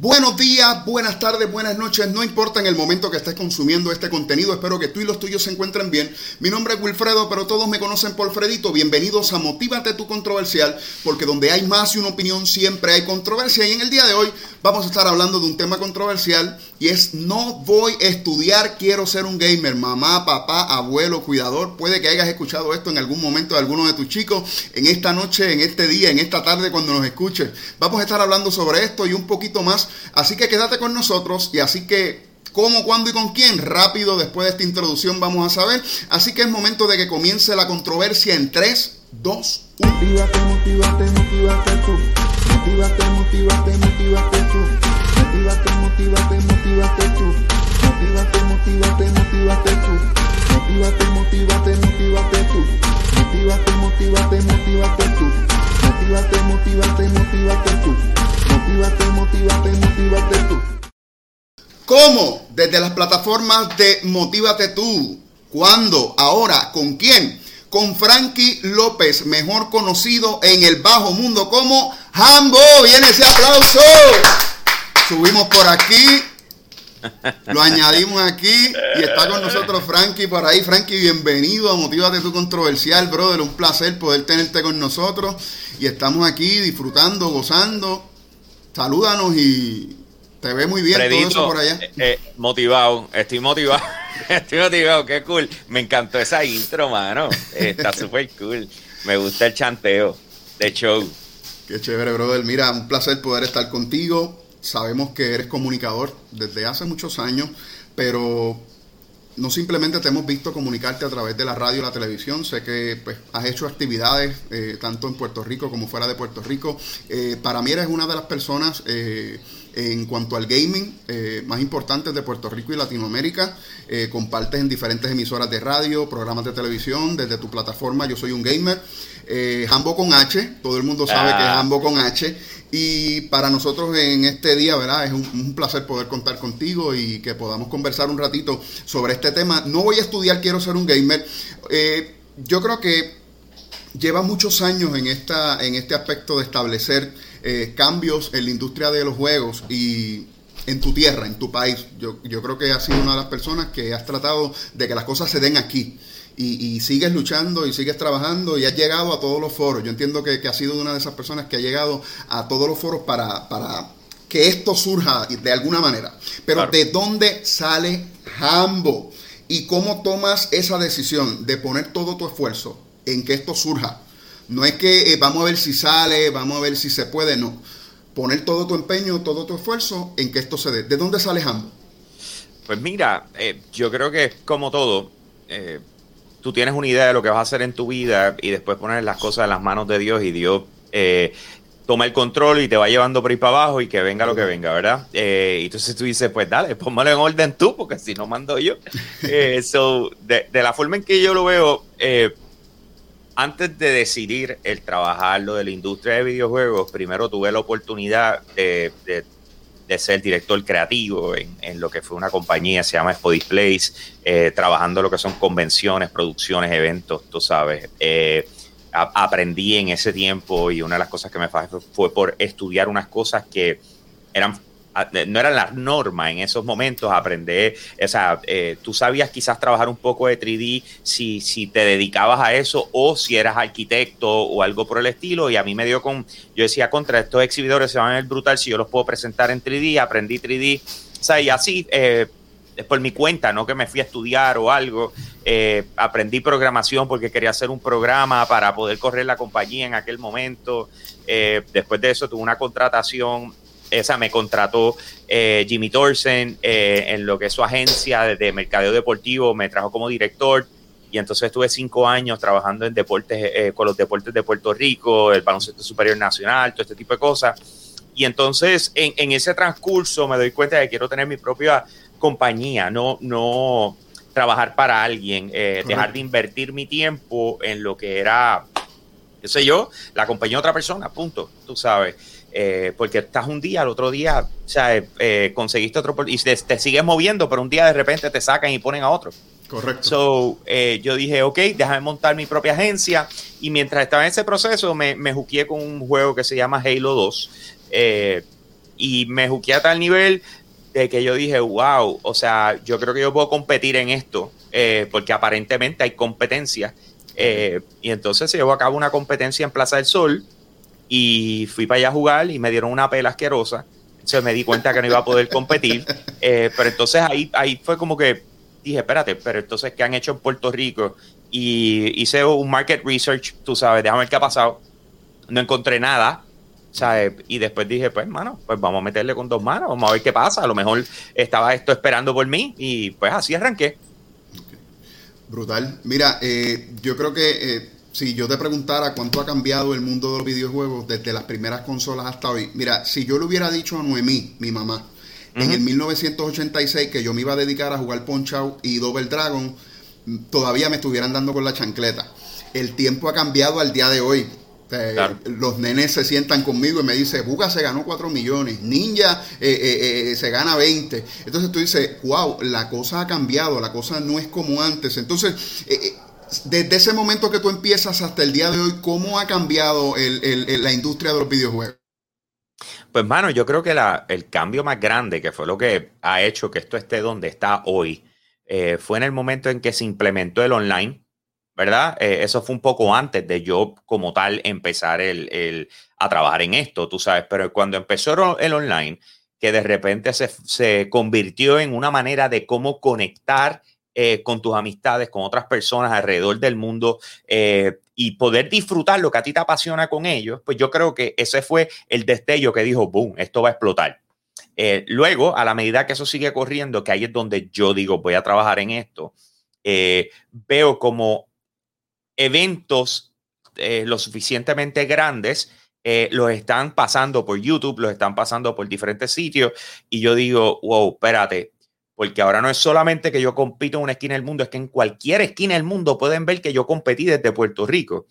Buenos días, buenas tardes, buenas noches, no importa en el momento que estés consumiendo este contenido, espero que tú y los tuyos se encuentren bien. Mi nombre es Wilfredo, pero todos me conocen por Fredito. Bienvenidos a Motívate tu controversial, porque donde hay más de una opinión siempre hay controversia. Y en el día de hoy vamos a estar hablando de un tema controversial y es no voy a estudiar, quiero ser un gamer. Mamá, papá, abuelo, cuidador, puede que hayas escuchado esto en algún momento de alguno de tus chicos, en esta noche, en este día, en esta tarde cuando nos escuches. Vamos a estar hablando sobre esto y un poquito más Así que quédate con nosotros y así que cómo, cuándo y con quién. Rápido, después de esta introducción vamos a saber. Así que es momento de que comience la controversia en 3, 2, 1. Motívate, motívate, motívate tú. Motívate, motívate, motívate tú. Motívate, motívate, motívate tú. Motívate, motívate, motívate tú. Motívate, motívate, motívate tú. Motívate, motívate, motívate tú. Motívate, motívate, motívate tú. Motívate, motívate, motívate tú. ¿Cómo? Desde las plataformas de Motívate tú. ¿Cuándo? ¿Ahora? ¿Con quién? Con Frankie López, mejor conocido en el bajo mundo como Hambo. Viene ese aplauso. Subimos por aquí. Lo añadimos aquí y está con nosotros Frankie por ahí. Frankie, bienvenido a Motívate tu controversial, brother. Un placer poder tenerte con nosotros. Y estamos aquí disfrutando, gozando salúdanos y te ve muy bien todo eso por allá. Eh, eh, motivado, estoy motivado. estoy motivado, qué cool. Me encantó esa intro, mano. Está súper cool. Me gusta el chanteo de show. Qué chévere, brother. Mira, un placer poder estar contigo. Sabemos que eres comunicador desde hace muchos años, pero no simplemente te hemos visto comunicarte a través de la radio y la televisión, sé que pues, has hecho actividades eh, tanto en Puerto Rico como fuera de Puerto Rico. Eh, para mí eres una de las personas eh, en cuanto al gaming más importantes de Puerto Rico y Latinoamérica. compartes en diferentes emisoras de radio, programas de televisión, desde tu plataforma Yo Soy un Gamer. Jambo con H, todo el mundo sabe que es Jambo con H. Y para nosotros en este día, ¿verdad? Es un, placer poder contar contigo y que podamos conversar un ratito sobre este tema. No voy a estudiar, quiero ser un gamer. Eh, yo creo que lleva muchos años en, esta, en este aspecto de establecer eh, cambios en la industria de los juegos y en tu tierra, en tu país. Yo, yo creo que has sido una de las personas que has tratado de que las cosas se den aquí y, sigues luchando y sigues trabajando y has llegado a todos los foros. Yo entiendo que, que has sido una de esas personas que ha llegado a todos los foros para, para que esto surja de alguna manera. Pero ¿de dónde sale Hambo? ¿Y cómo tomas esa decisión de poner todo tu esfuerzo en que esto surja? No es que eh, vamos a ver si sale, vamos a ver si se puede, no. Poner todo tu empeño, todo tu esfuerzo en que esto se dé. ¿De dónde sale Hambo? Pues mira, eh, yo creo que como todo, eh, tú tienes una idea de lo que vas a hacer en tu vida y después pones las cosas en las manos de Dios y Dios eh, toma el control y te va llevando por ahí para abajo y que venga lo que venga, ¿verdad? Eh, y entonces tú dices, pues dale, pónmelo en orden tú, porque si no mando yo. eh, de, de, la forma en que yo lo veo, eh, antes de decidir el trabajar lo de la industria de videojuegos, primero tuve la oportunidad de, de de ser director creativo en, lo que fue una compañía, se llama Expo Displays, eh, trabajando lo que son convenciones, producciones, eventos, tú sabes. Eh, aprendí en ese tiempo y una de las cosas que me fue, fue por estudiar unas cosas que eran no era la norma en esos momentos aprender, o sea, eh, tú sabías quizás trabajar un poco de 3D si, si te dedicabas a eso o si eras arquitecto o algo por el estilo y a mí me dio con, yo decía, contra estos exhibidores se van a ver brutal si yo los puedo presentar en 3D, aprendí 3D, o sea, y así... Eh, por mi cuenta, no que me fui a estudiar o algo. Eh, aprendí programación porque quería hacer un programa para poder correr la compañía en aquel momento. después de eso tuve una contratación esa me contrató eh, Jimmy Thorsen eh, en lo que es su agencia de, mercadeo deportivo, me trajo como director y entonces estuve cinco años trabajando en deportes, eh, con los deportes de Puerto Rico, el baloncesto superior nacional, todo este tipo de cosas. Y entonces en, ese transcurso me doy cuenta de que quiero tener mi propia compañía, no, no trabajar para alguien, dejar de invertir mi tiempo en lo que era, qué sé yo, la compañía de otra persona, punto, tú sabes. Eh, porque estás un día, al otro día, o sea, eh, eh, conseguiste otro y te, sigues moviendo, pero un día de repente te sacan y ponen a otro. Correcto. So, yo dije, ok, déjame montar mi propia agencia. Y mientras estaba en ese proceso, me, me juqué con un juego que se llama Halo 2. y, me juqué a tal nivel de que yo dije, wow, o sea, yo creo que yo puedo competir en esto, porque aparentemente hay competencia. Y entonces se llevó a cabo una competencia en Plaza del Sol y fui para allá a jugar y me dieron una pela asquerosa. Entonces me di cuenta que no iba a poder competir. Eh, pero entonces ahí, ahí fue como que dije, espérate, pero entonces, ¿qué han hecho en Puerto Rico? Y hice un market research, tú sabes, déjame ver qué ha pasado. No encontré nada. ¿sabes? Y después dije, pues, mano, pues vamos a meterle con dos manos, vamos a ver qué pasa. A lo mejor estaba esto esperando por mí y pues así arranqué. Brutal. Mira, eh, yo creo que eh, si yo te preguntara cuánto ha cambiado el mundo de los videojuegos desde las primeras consolas hasta hoy, mira, si yo le hubiera dicho a Noemí, mi mamá, en el 1986 que yo me iba a dedicar a jugar Punch Out y Double Dragon, todavía me estuvieran dando con la chancleta. El tiempo ha cambiado al día de hoy. Los nenes se sientan conmigo y me dicen, Buga se ganó 4 millones, Ninja eh, eh, eh, se gana 20. Entonces tú dices, wow, la cosa ha cambiado, la cosa no es como antes. Entonces, desde ese momento que tú empiezas hasta el día de hoy, ¿cómo ha cambiado la industria de los videojuegos? Pues, mano, yo creo que el cambio más grande, que fue lo que ha hecho que esto esté donde está hoy, eh, fue en el momento en que se implementó el online, ¿verdad? Eh, eso fue un poco antes de yo como tal empezar a trabajar en esto, tú sabes, pero cuando empezó el online, que de repente se, se convirtió en una manera de cómo conectar eh, con tus amistades, con otras personas alrededor del mundo eh, y poder disfrutar lo que a ti te apasiona con ellos, pues yo creo que ese fue el destello que dijo, boom, esto va a explotar. Eh, luego, a la medida que eso sigue corriendo, que ahí es donde yo digo, voy a trabajar en esto, veo como eventos lo suficientemente grandes los están pasando por YouTube, los están pasando por diferentes sitios y yo digo, wow, espérate, porque ahora no es solamente que yo compito en una esquina del mundo, es que en cualquier esquina del mundo pueden ver que yo competí desde Puerto Rico.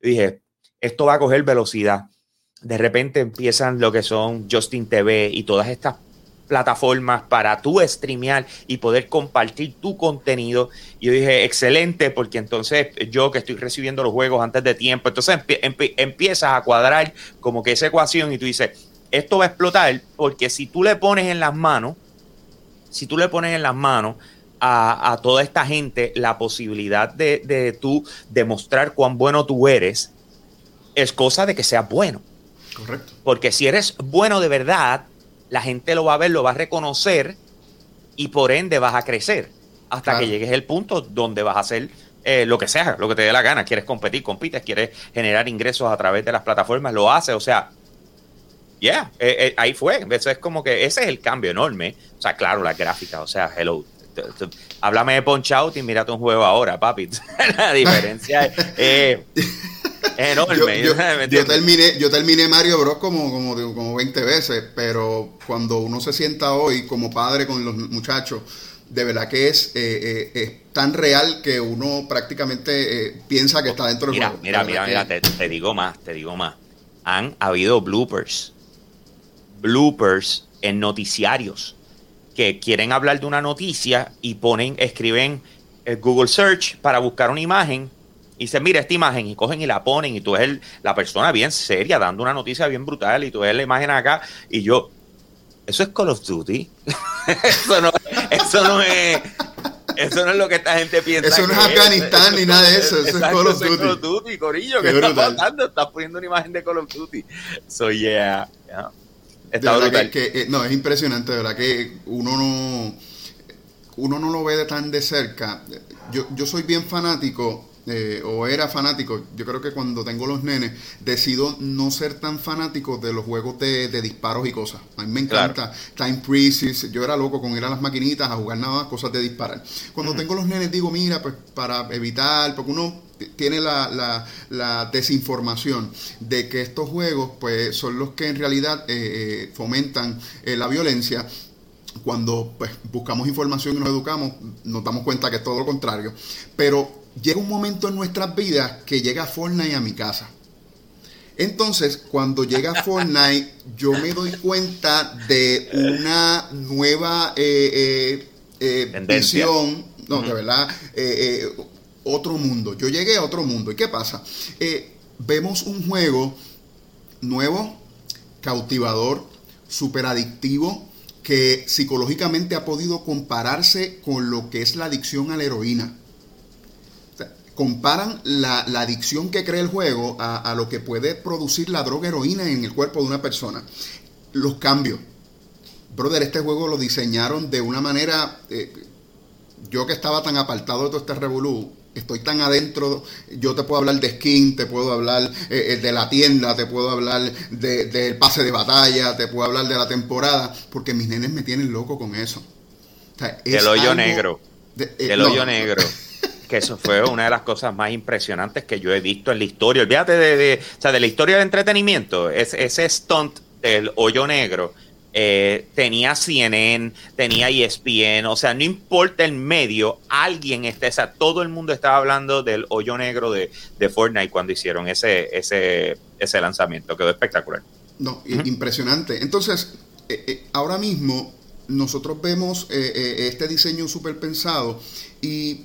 Dije, esto va a coger velocidad. De repente empiezan lo que son Justin TV y todas estas plataformas para tú streamear y poder compartir tu contenido. Y yo dije, excelente, porque entonces yo que estoy recibiendo los juegos antes de tiempo, entonces empiezas a cuadrar como que esa ecuación y tú dices, esto va a explotar porque si tú le pones en las manos si tú le pones en las manos a, toda esta gente la posibilidad de, de tú demostrar cuán bueno tú eres, es cosa de que seas bueno. Correcto. Porque si eres bueno de verdad, la gente lo va a ver, lo va a reconocer y por ende vas a crecer hasta que llegues al punto donde vas a hacer eh, lo que sea, lo que te dé la gana. Quieres competir, compites, quieres generar ingresos a través de las plataformas, lo haces. O sea, yeah, eh, eh, ahí fue. Eso es como que ese es el cambio enorme. O sea, claro, la gráfica, o sea, hello. Háblame de Punch Out y mírate un juego ahora, papi. la diferencia es enorme. Yo, terminé, yo terminé Mario Bros. como, como, como 20 veces, pero cuando uno se sienta hoy como padre con los muchachos, de verdad que es, eh, es tan real que uno prácticamente piensa que está dentro del mira, Mira, mira, mira, te, te digo más, te digo más. Han habido bloopers bloopers en noticiarios que quieren hablar de una noticia y ponen, escriben el Google Search para buscar una imagen y dicen, mira esta imagen y cogen y la ponen y tú eres la persona bien seria dando una noticia bien brutal y tú ves la imagen acá y yo, eso es Call of Duty. eso, no, eso no es... Eso no es lo que esta gente piensa. Eso no es Afganistán ni nada de eso. Eso es Call of Duty. Call of Duty, Corillo. ¿Qué, está pasando? Estás poniendo una imagen de Call of Duty. So, yeah. yeah. Que, eh, no, es impresionante, de verdad que uno no, uno no lo ve de tan de cerca. Yo, yo soy bien fanático, eh, o era fanático, yo creo que cuando tengo los nenes, decido no ser tan fanático de los juegos de, disparos y cosas. A mí me encanta Time Crisis, yo era loco con ir a las maquinitas a jugar nada más cosas de disparar. Cuando tengo los nenes digo, mira, pues para evitar, porque uno tiene la, la, desinformación de que estos juegos pues son los que en realidad eh, eh, fomentan eh, la violencia. Cuando pues, buscamos información y nos educamos nos damos cuenta que es todo lo contrario. Pero llega un momento en nuestras vidas que llega Fortnite a mi casa. Entonces, cuando llega Fortnite, yo me doy cuenta de una nueva visión, no, de verdad, otro mundo. Yo llegué a otro mundo. ¿Y qué pasa? Eh, vemos un juego nuevo, cautivador, súper adictivo que psicológicamente ha podido compararse con lo que es la adicción a la heroína. comparan la, adicción que crea el juego a, lo que puede producir la droga heroína en el cuerpo de una persona. Los cambios. Brother, este juego lo diseñaron de una manera... Eh, yo que estaba tan apartado de todo este revolú, estoy tan adentro, yo te puedo hablar de skin, te puedo hablar eh, eh, de la tienda, te puedo hablar del pase de batalla, te puedo hablar de la temporada, porque mis nenes me tienen loco con eso. el hoyo negro. Eh, el hoyo negro. que eso fue una de las cosas más impresionantes que yo he visto en la historia. Olvídate de, de, de la historia del entretenimiento, es, ese stunt del hoyo negro eh, tenía CNN, tenía ESPN, o sea, no importa el medio, alguien está, o sea, todo el mundo estaba hablando del hoyo negro de, Fortnite cuando hicieron ese, ese, ese lanzamiento, quedó espectacular. No, impresionante. Entonces, eh, eh, ahora mismo nosotros vemos este diseño súper pensado y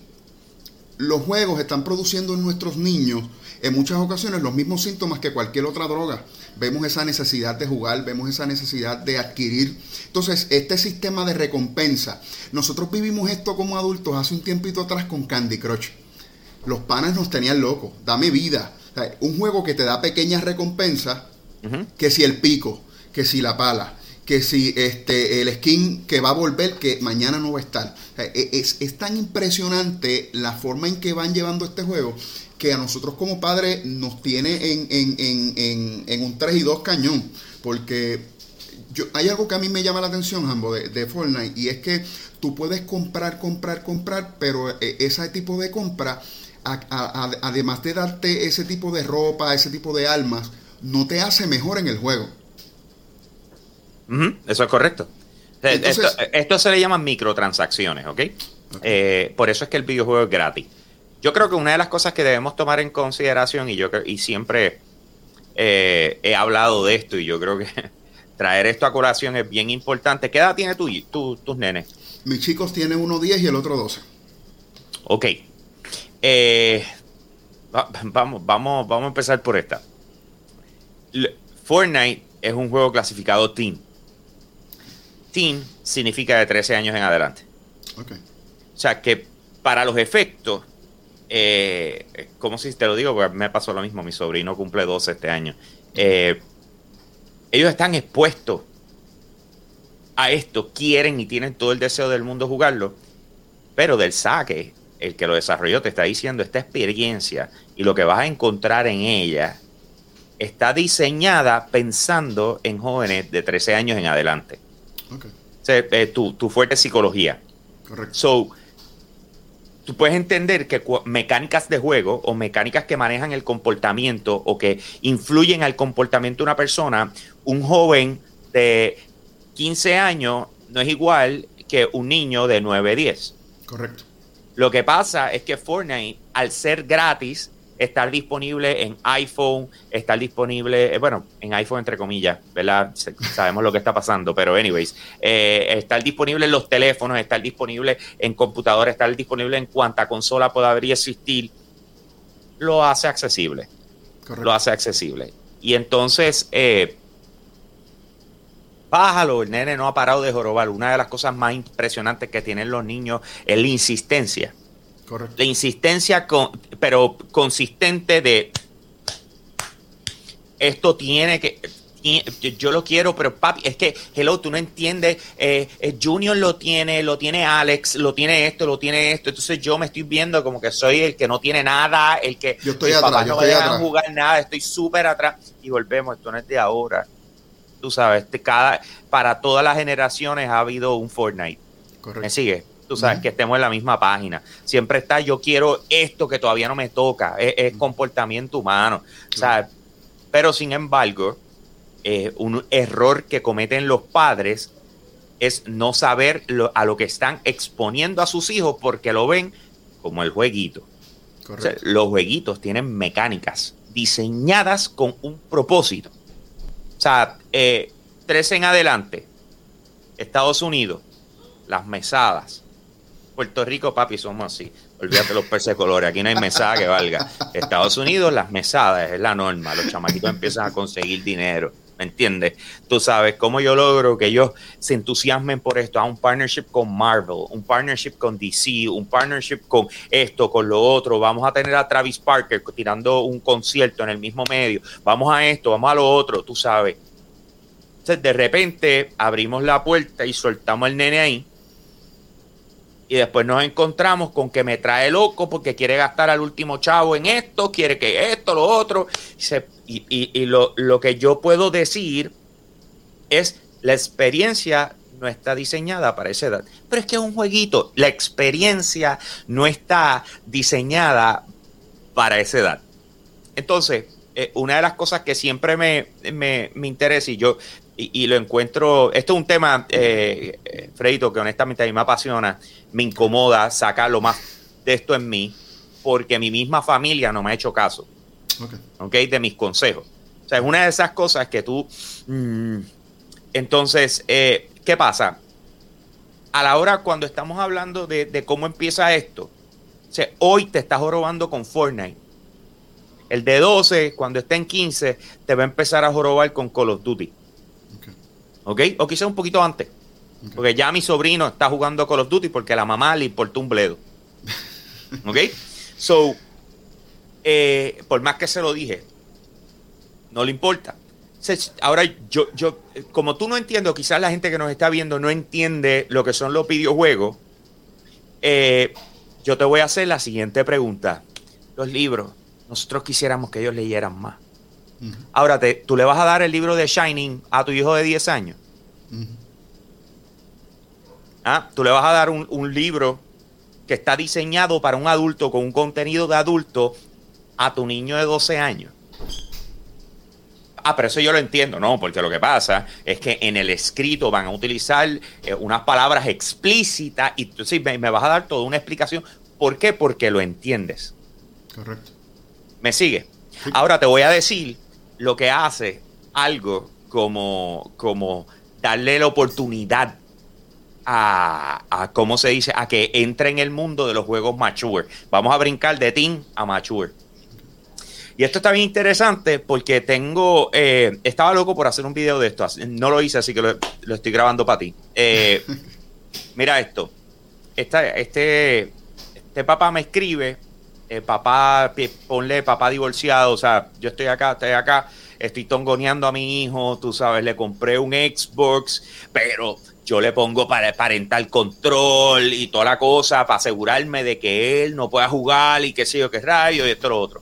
los juegos están produciendo en nuestros niños en muchas ocasiones los mismos síntomas que cualquier otra droga vemos esa necesidad de jugar, vemos esa necesidad de adquirir. Entonces, este sistema de recompensa, nosotros vivimos esto como adultos hace un tiempito atrás con Candy Crush. Los panas nos tenían locos, dame vida. un juego que te da pequeñas recompensas, que si el pico, que si la pala, que si este, el skin que va a volver, que mañana no va a estar. E, es, es, tan impresionante la forma en que van llevando este juego que a nosotros como padres nos tiene en, un 3 y 2 cañón. Porque yo, hay algo que a mí me llama la atención, Jambo, de, de Fortnite, y es que tú puedes comprar, comprar, comprar, pero eh, ese tipo de compra, además de darte ese tipo de ropa, ese tipo de armas, no te hace mejor en el juego. eso es correcto. esto, se le llama microtransacciones, ¿ok? Eh, por eso es que el videojuego es gratis. Yo creo que una de las cosas que debemos tomar en consideración, y yo y siempre eh, he hablado de esto, y yo creo que traer esto a colación es bien importante. ¿Qué edad tiene tú, tus nenes? Mis chicos tienen uno 10 y el otro 12. Ok. Eh, vamos, vamos, vamos a empezar por esta. Fortnite es un juego clasificado Teen. Teen significa de 13 años en adelante. Okay. O sea que para los efectos, eh, ¿cómo si te lo digo? Porque me pasó lo mismo, mi sobrino cumple 12 este año. Eh, ellos están expuestos a esto, quieren y tienen todo el deseo del mundo jugarlo, pero del saque, el que lo desarrolló te está diciendo esta experiencia y lo que vas a encontrar en ella está diseñada pensando en jóvenes de 13 años en adelante. Okay. Eh, tu, tu, fuerte psicología. Correcto. So, tú puedes entender que mecánicas de juego o mecánicas que manejan el comportamiento o que influyen al comportamiento de una persona, un joven de 15 años no es igual que un niño de 9, 10. Correcto. Lo que pasa es que Fortnite, al ser gratis, estar disponible en iPhone, estar disponible, eh, bueno, en iPhone entre comillas, ¿verdad? Sabemos lo que está pasando, pero anyways, eh, estar disponible en los teléfonos, estar disponible en computadoras, estar disponible en cuanta consola pueda haber y existir, lo hace accesible. Lo hace accesible. Y entonces, eh, bájalo, el nene no ha parado de jorobar. Una de las cosas más impresionantes que tienen los niños es la insistencia la insistencia, con, pero consistente de esto tiene que yo lo quiero, pero papi, es que, hello, tú no entiendes, eh, eh, Junior lo tiene, lo tiene Alex, lo tiene esto, lo tiene esto, entonces yo me estoy viendo como que soy el que no tiene nada, el que yo estoy atrás, no estoy a jugar nada, estoy súper atrás. Y volvemos, esto no es de ahora, tú sabes, cada, para todas las generaciones ha habido un Fortnite, Correcto. ¿me sigue? Tú sabes, que estemos en la misma página. Siempre está, yo quiero esto que todavía no me toca, es, comportamiento humano. pero sin embargo, eh, un error que cometen los padres es no saber a lo que están exponiendo a sus hijos porque lo ven como el jueguito. los jueguitos tienen mecánicas diseñadas con un propósito. O sea, eh, tres en adelante, Estados Unidos, las mesadas, Puerto Rico, papi, somos así. Olvídate los peces de colores. Aquí no hay mesada que valga. Estados Unidos, las mesadas es la norma. Los chamaquitos empiezan a conseguir dinero. ¿Me entiendes? Tú sabes cómo yo logro que ellos se entusiasmen por esto. A un partnership con Marvel, un partnership con DC, un partnership con esto, con lo otro. Vamos a tener a Travis Parker tirando un concierto en el mismo medio. Vamos a esto, vamos a lo otro, tú sabes. Entonces, de repente abrimos la puerta y soltamos al nene ahí. Y después nos encontramos con que me trae loco porque quiere gastar al último chavo en esto, quiere que esto, lo otro. Y, lo, lo que yo puedo decir es la experiencia no está diseñada para esa edad. Pero es que es un jueguito. La experiencia no está diseñada para esa edad. Entonces, eh, una de las cosas que siempre me, me, me interesa y yo y, lo encuentro, esto es un tema, eh, Fredito, que honestamente a mí me apasiona, me incomoda sacar lo más de esto en mí, porque mi misma familia no me ha hecho caso, okay. de mis consejos. O sea, es una de esas cosas que tú... Mm, entonces, eh, ¿qué pasa? A la hora cuando estamos hablando de, de cómo empieza esto, o sea, hoy te estás jorobando con Fortnite. El de 12, cuando esté en 15, te va a empezar a jorobar con Call of Duty. ¿Ok? O quizá un poquito antes. Porque ya mi sobrino está jugando Call of Duty porque a la mamá le importó un bledo. ¿Ok? So, eh, por más que se lo dije, no le importa. Ahora, yo, yo, como tú no entiendo, quizás la gente que nos está viendo no entiende lo que son los videojuegos, eh, yo te voy a hacer la siguiente pregunta. Los libros, nosotros quisiéramos que ellos leyeran más. Ahora, te, tú le vas a dar el libro de Shining a tu hijo de 10 años. ¿Ah? Tú le vas a dar un, libro que está diseñado para un adulto con un contenido de adulto a tu niño de 12 años. Ah, pero eso yo lo entiendo, ¿no? Porque lo que pasa es que en el escrito van a utilizar eh, unas palabras explícitas y tú sí, me, vas a dar toda una explicación. ¿Por qué? Porque lo entiendes. Correcto. ¿Me sigue? Ahora te voy a decir lo que hace algo como, como darle la oportunidad a, a, ¿cómo se dice? A que entre en el mundo de los juegos mature. Vamos a brincar de teen a mature. Y esto está bien interesante porque tengo, eh, estaba loco por hacer un video de esto, no lo hice, así que lo, estoy grabando para ti. Eh, mira esto, este, este papá me escribe eh, papá, ponle papá divorciado, o sea, yo estoy acá, estoy acá, estoy tongoneando a mi hijo, tú sabes, le compré un Xbox, pero yo le pongo para parental control y toda la cosa para asegurarme de que él no pueda jugar y qué sé yo, qué rayo y esto lo otro.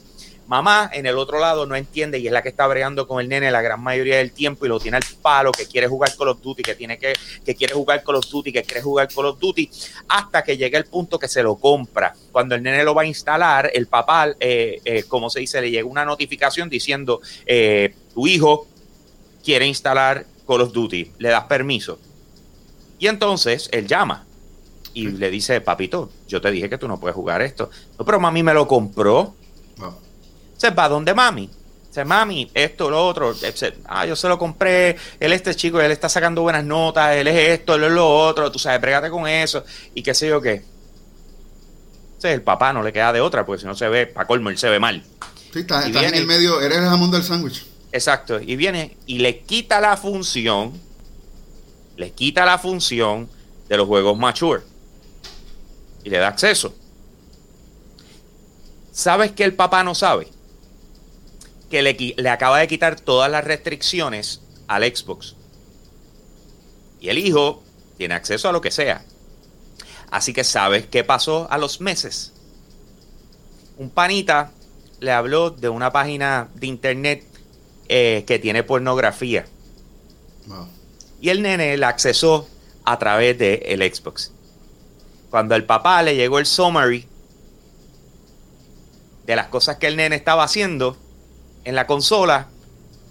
Mamá en el otro lado no entiende y es la que está bregando con el nene la gran mayoría del tiempo y lo tiene al palo, que quiere jugar Call of Duty, que tiene que, que quiere jugar Call of Duty, que quiere jugar Call of Duty, hasta que llega el punto que se lo compra. Cuando el nene lo va a instalar, el papá, eh, eh, como se dice, le llega una notificación diciendo, eh, tu hijo quiere instalar Call of Duty, le das permiso. Y entonces él llama y le dice, papito, yo te dije que tú no puedes jugar esto. No, pero mami me lo compró se va donde mami. Dice, mami, esto, lo otro. Ah, yo se lo compré. Él, este chico, él está sacando buenas notas. Él es esto, él es lo otro. Tú sabes, pregate con eso. Y qué sé yo qué. Entonces, el papá no le queda de otra, porque si no se ve, para colmo, él se ve mal. Sí, estás, en el medio, eres el jamón del sándwich. Exacto. Y viene y le quita la función. Le quita la función de los juegos mature. Y le da acceso. ¿Sabes que el papá no sabe? Que le, acaba de quitar todas las restricciones al Xbox. Y el hijo tiene acceso a lo que sea. Así que sabes qué pasó a los meses. Un panita le habló de una página de internet eh, que tiene pornografía. Y el nene la accesó a través del Xbox. Cuando el papá le llegó el summary de las cosas que el nene estaba haciendo, en la consola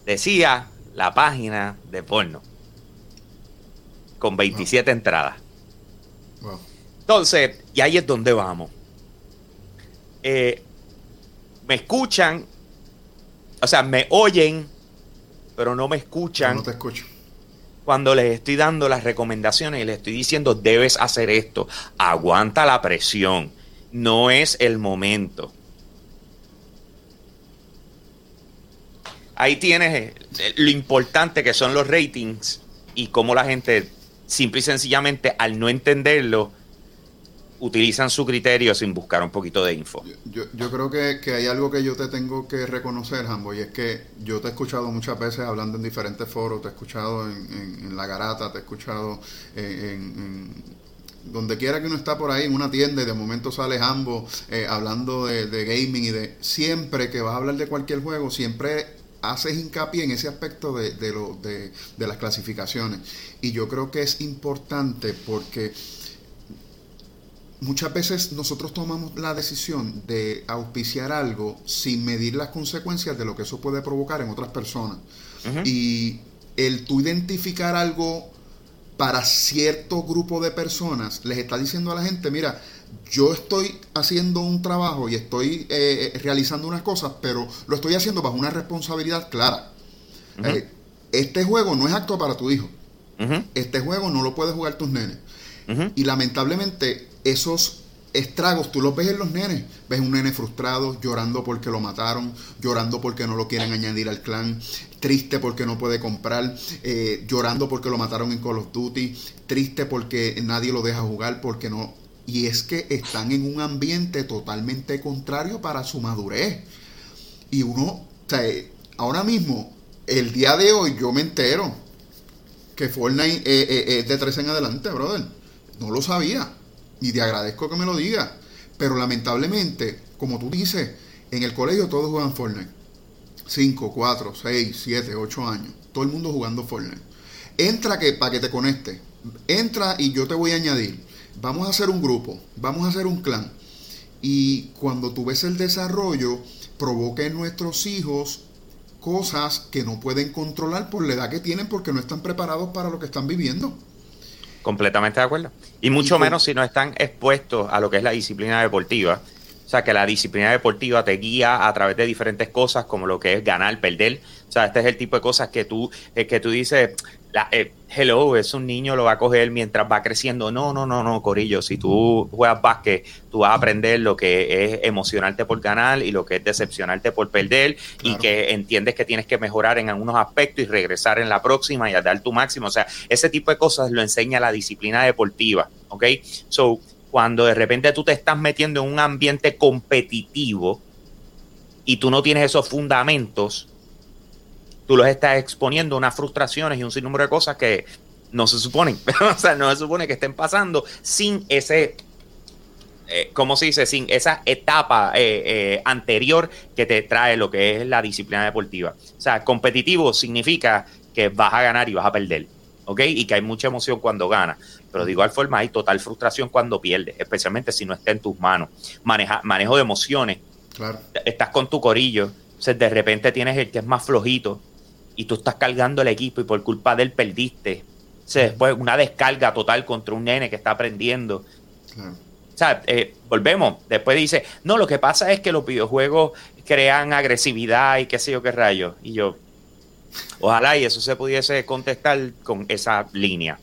decía la página de porno. Con 27 entradas. Entonces, y ahí es donde vamos. Eh, me escuchan, o sea, me oyen, pero no me escuchan. No te escucho. Cuando les estoy dando las recomendaciones y les estoy diciendo, debes hacer esto, aguanta la presión, no es el momento. Ahí tienes eh, lo importante que son los ratings y cómo la gente simple y sencillamente al no entenderlo utilizan su criterio sin buscar un poquito de info. Yo, yo creo que, hay algo que yo te tengo que reconocer, Jambo, y es que yo te he escuchado muchas veces hablando en diferentes foros, te he escuchado en, La Garata, te he escuchado en, donde quiera que uno está por ahí, en una tienda, y de momento sale Jambo eh, hablando de gaming y de... Siempre que vas a hablar de cualquier juego, siempre haces hincapié en ese aspecto de, de, lo, de, de las clasificaciones. Y yo creo que es importante porque muchas veces nosotros tomamos la decisión de auspiciar algo sin medir las consecuencias de lo que eso puede provocar en otras personas. Y el tú identificar algo para cierto grupo de personas, les está diciendo a la gente, mira, yo estoy haciendo un trabajo y estoy eh, eh, realizando unas cosas, pero lo estoy haciendo bajo una responsabilidad clara. Eh, este juego no es acto para tu hijo. Este juego no lo puedes jugar tus nenes. Y lamentablemente esos estragos tú los ves en los nenes. Ves un nene frustrado, llorando porque lo mataron, llorando porque no lo quieren añadir al clan, triste porque no puede comprar, eh, llorando porque lo mataron en Call of Duty, triste porque nadie lo deja jugar, porque no... Y es que están en un ambiente totalmente contrario para su madurez. Y uno, o sea, ahora mismo, el día de hoy yo me entero que Fortnite eh, eh, es de 13 en adelante, brother. No lo sabía y te agradezco que me lo digas. Pero lamentablemente, como tú dices, en el colegio todos juegan Fortnite. 5, 4, 6, 7, 8 años. Todo el mundo jugando Fortnite. Entra que, para que te conectes. Entra y yo te voy a añadir. Vamos a hacer un grupo. Vamos a hacer un clan. Y cuando tú ves el desarrollo, provoca en nuestros hijos cosas que no pueden controlar por la edad que tienen porque no están preparados para lo que están viviendo. Completamente de acuerdo. Y mucho menos si no están expuestos a lo que es la disciplina deportiva. O sea, que la disciplina deportiva te guía a través de diferentes cosas, como lo que es ganar, perder. O sea, este es el tipo de cosas que tú, eh, que tú dices, la, eh, hello, es un niño, lo va a coger mientras va creciendo. No, no, no, no, Corillo. Si tú juegas básquet, tú vas a aprender lo que es emocionarte por ganar y lo que es decepcionarte por perder y que entiendes que tienes que mejorar en algunos aspectos y regresar en la próxima y a dar tu máximo. O sea, ese tipo de cosas lo enseña la disciplina deportiva. ¿Ok? So, cuando de repente tú te estás metiendo en un ambiente competitivo y tú no tienes esos fundamentos, tú los estás exponiendo unas frustraciones y un sinnúmero de cosas que no se suponen, o sea, no se supone que estén pasando sin ese, eh, ¿cómo se dice? Sin esa etapa eh, eh, anterior que te trae lo que es la disciplina deportiva. O sea, competitivo significa que vas a ganar y vas a perder, ¿ok? Y que hay mucha emoción cuando ganas. Pero de igual forma hay total frustración cuando pierdes, especialmente si no está en tus manos. Maneja, manejo de emociones. Claro. Estás con tu corillo, o sea, de repente tienes el que es más flojito, y tú estás cargando el equipo y por culpa de él perdiste. O sea, después una descarga total contra un nene que está aprendiendo. O sea, eh, volvemos. Después dice, no, lo que pasa es que los videojuegos crean agresividad y qué sé yo qué rayos. Y yo, ojalá y eso se pudiese contestar con esa línea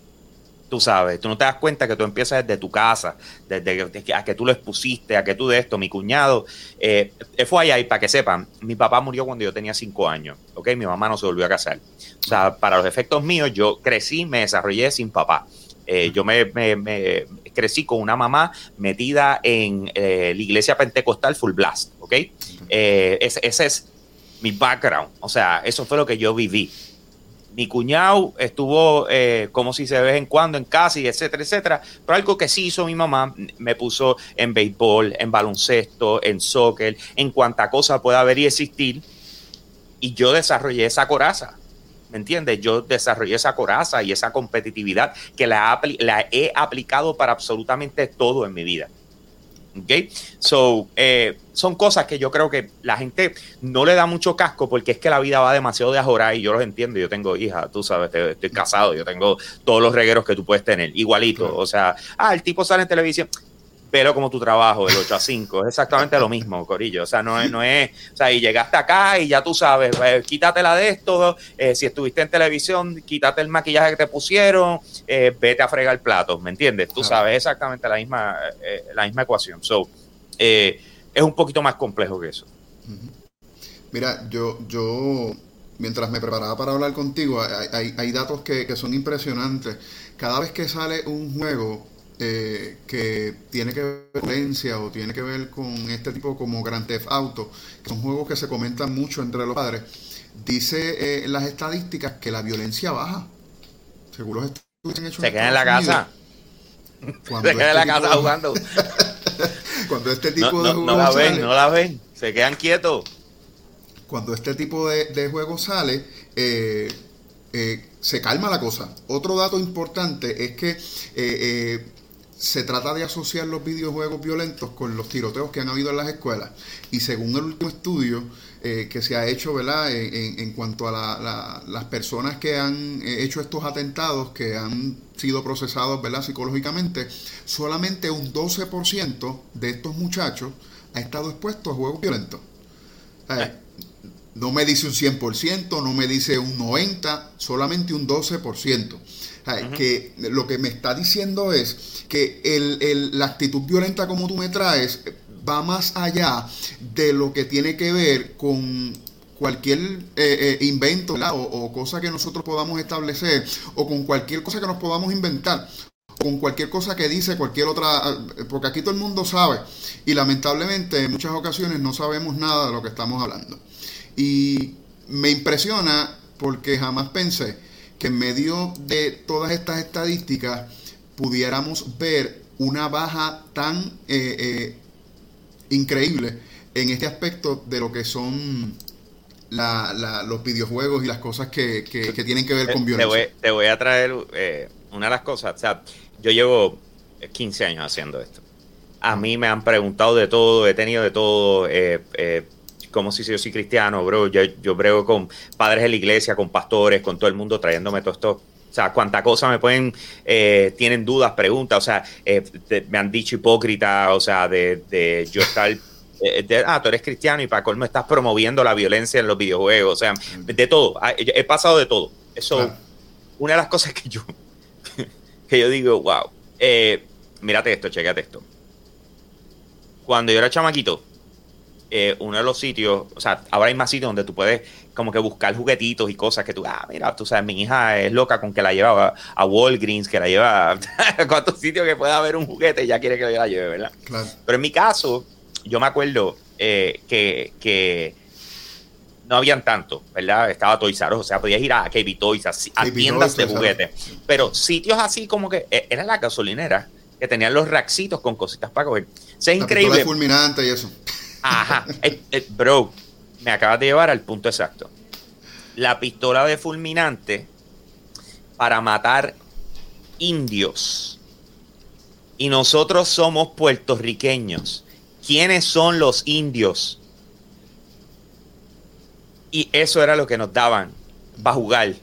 tú sabes, tú no te das cuenta que tú empiezas desde tu casa, desde, que a que tú lo expusiste, a que tú de esto, mi cuñado, eh, fue allá y para que sepan, mi papá murió cuando yo tenía cinco años, ¿ok? Mi mamá no se volvió a casar. O sea, para los efectos míos, yo crecí, me desarrollé sin papá. Eh, yo me, crecí con una mamá metida en eh, la iglesia pentecostal Full Blast, ¿ok? ese, ese es mi background, o sea, eso fue lo que yo viví mi cuñado estuvo eh, como si se de vez en cuando en casa y etcétera, etcétera. Pero algo que sí hizo mi mamá, me puso en béisbol, en baloncesto, en soccer, en cuanta cosa pueda haber y existir. Y yo desarrollé esa coraza. ¿Me entiendes? Yo desarrollé esa coraza y esa competitividad que la, la he aplicado para absolutamente todo en mi vida. ¿Ok? So, eh, son cosas que yo creo que la gente no le da mucho casco porque es que la vida va demasiado de ajorar y yo los entiendo. Yo tengo hija, tú sabes, estoy casado, yo tengo todos los regueros que tú puedes tener, igualito. O sea, ah, el tipo sale en televisión pero como tu trabajo, del 8 a 5. Es exactamente lo mismo, Corillo. O sea, no es, no es, o sea, y llegaste acá y ya tú sabes, eh, quítatela de esto, eh, si estuviste en televisión, quítate el maquillaje que te pusieron, eh, vete a fregar platos, ¿me entiendes? Tú sabes exactamente la misma, la misma ecuación. So, es un poquito más complejo que eso. Mira, yo, yo mientras me preparaba para hablar contigo, hay, datos que, son impresionantes. Cada vez que sale un juego eh, que tiene que ver con violencia o tiene que ver con este tipo como Grand Theft Auto, que son juegos que se comentan mucho entre los padres, dice eh, las estadísticas que la violencia baja. Según los estudios Se queda en la casa. se queda en este la casa jugando. cuando este tipo de juegos no la ven, no la ven, se quedan quietos. Cuando este tipo de, de juegos sale, eh, eh, se calma la cosa. Otro dato importante es que eh, se trata de asociar los videojuegos violentos con los tiroteos que han habido en las escuelas. Y según el último estudio que se ha hecho, ¿verdad? En, cuanto a las personas que han hecho estos atentados, que han sido procesados, ¿verdad? Psicológicamente, solamente un 12% de estos muchachos ha estado expuesto a juegos violentos. No me dice un 100%, no me dice un 90%, solamente un 12%. Que lo que me está diciendo es que el, la actitud violenta como tú me traes va más allá de lo que tiene que ver con cualquier eh, eh, invento o, o, cosa que nosotros podamos establecer o con cualquier cosa que nos podamos inventar con cualquier cosa que dice cualquier otra, porque aquí todo el mundo sabe y lamentablemente en muchas ocasiones no sabemos nada de lo que estamos hablando. Y me impresiona porque jamás pensé que en medio de todas estas estadísticas pudiéramos ver una baja tan eh, eh, increíble en este aspecto de lo que son los videojuegos y las cosas que, tienen que ver con violencia. Te voy, a traer eh, una de las cosas. O sea, yo llevo 15 años haciendo esto. A mí me han preguntado de todo, he tenido de todo. Eh, como si yo soy cristiano, bro. Yo, yo brego con padres de la iglesia, con pastores, con todo el mundo trayéndome todo esto. O sea, cuánta cosa me pueden, eh, tienen dudas, preguntas, o sea, eh, me han dicho hipócrita, o sea, de, de yo estar eh, ah, tú eres cristiano y para colmo estás promoviendo la violencia en los videojuegos, o sea, de todo, ah, he pasado de todo. Eso, una de las cosas que yo, que yo digo, wow, mírate esto, chequate esto. Cuando yo era chamaquito, eh, uno de los sitios, o sea, ahora hay más sitios donde tú puedes como que buscar juguetitos y cosas que tú, ah, mira, tú sabes, mi hija es loca con que la lleva a, Walgreens, que la lleva a cuántos sitios que pueda haber un juguete y ya quiere que yo la lleve, ¿verdad? Pero en mi caso, yo me acuerdo eh, que, no habían tanto, ¿verdad? Estaba Toys R Us, o sea, podías ir a KB Toys, a, tiendas de juguetes. Pero sitios así como que eh, era la gasolinera que tenían los raxitos con cositas para coger. O es increíble. fulminante y eso. Ajá. Eh, eh, bro, me acabas de llevar al punto exacto. La pistola de fulminante para matar indios. Y nosotros somos puertorriqueños. ¿Quiénes son los indios? Y eso era lo que nos daban para jugar.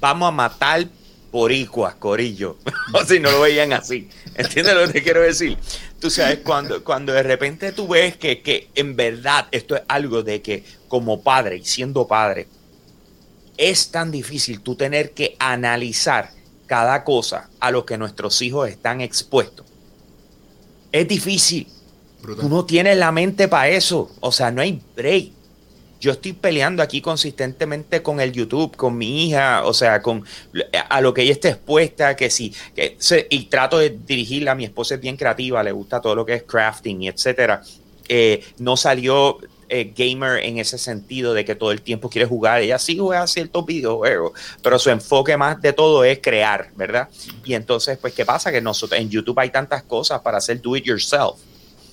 Vamos a matar boricuas, corillo. o si no lo veían así. ¿Entiendes lo que te quiero decir? Tú sabes, cuando, cuando de repente tú ves que, que en verdad esto es algo de que como padre y siendo padre, es tan difícil tú tener que analizar cada cosa a lo que nuestros hijos están expuestos. Es difícil. Tú no tienes la mente para eso. O sea, no hay break yo estoy peleando aquí consistentemente con el YouTube, con mi hija, o sea, con a lo que ella está expuesta, que sí, que, y trato de dirigirla, mi esposa es bien creativa, le gusta todo lo que es crafting y etcétera. Eh, no salió eh, gamer en ese sentido de que todo el tiempo quiere jugar. Ella sí juega ciertos videojuegos, pero su enfoque más de todo es crear, ¿verdad? Y entonces, pues, ¿qué pasa? Que nosotros en YouTube hay tantas cosas para hacer do it yourself.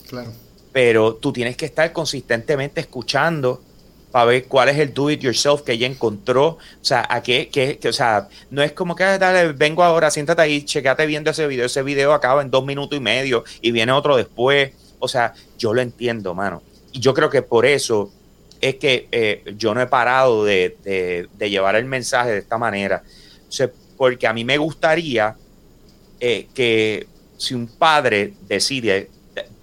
Claro. Pero tú tienes que estar consistentemente escuchando para ver cuál es el do it yourself que ella encontró. O sea, a qué, qué, o sea, no es como que dale, vengo ahora, siéntate ahí, checate viendo ese video. Ese video acaba en dos minutos y medio y viene otro después. O sea, yo lo entiendo, mano. Y yo creo que por eso es que eh, yo no he parado de, llevar el mensaje de esta manera. Porque a mí me gustaría eh, que si un padre decide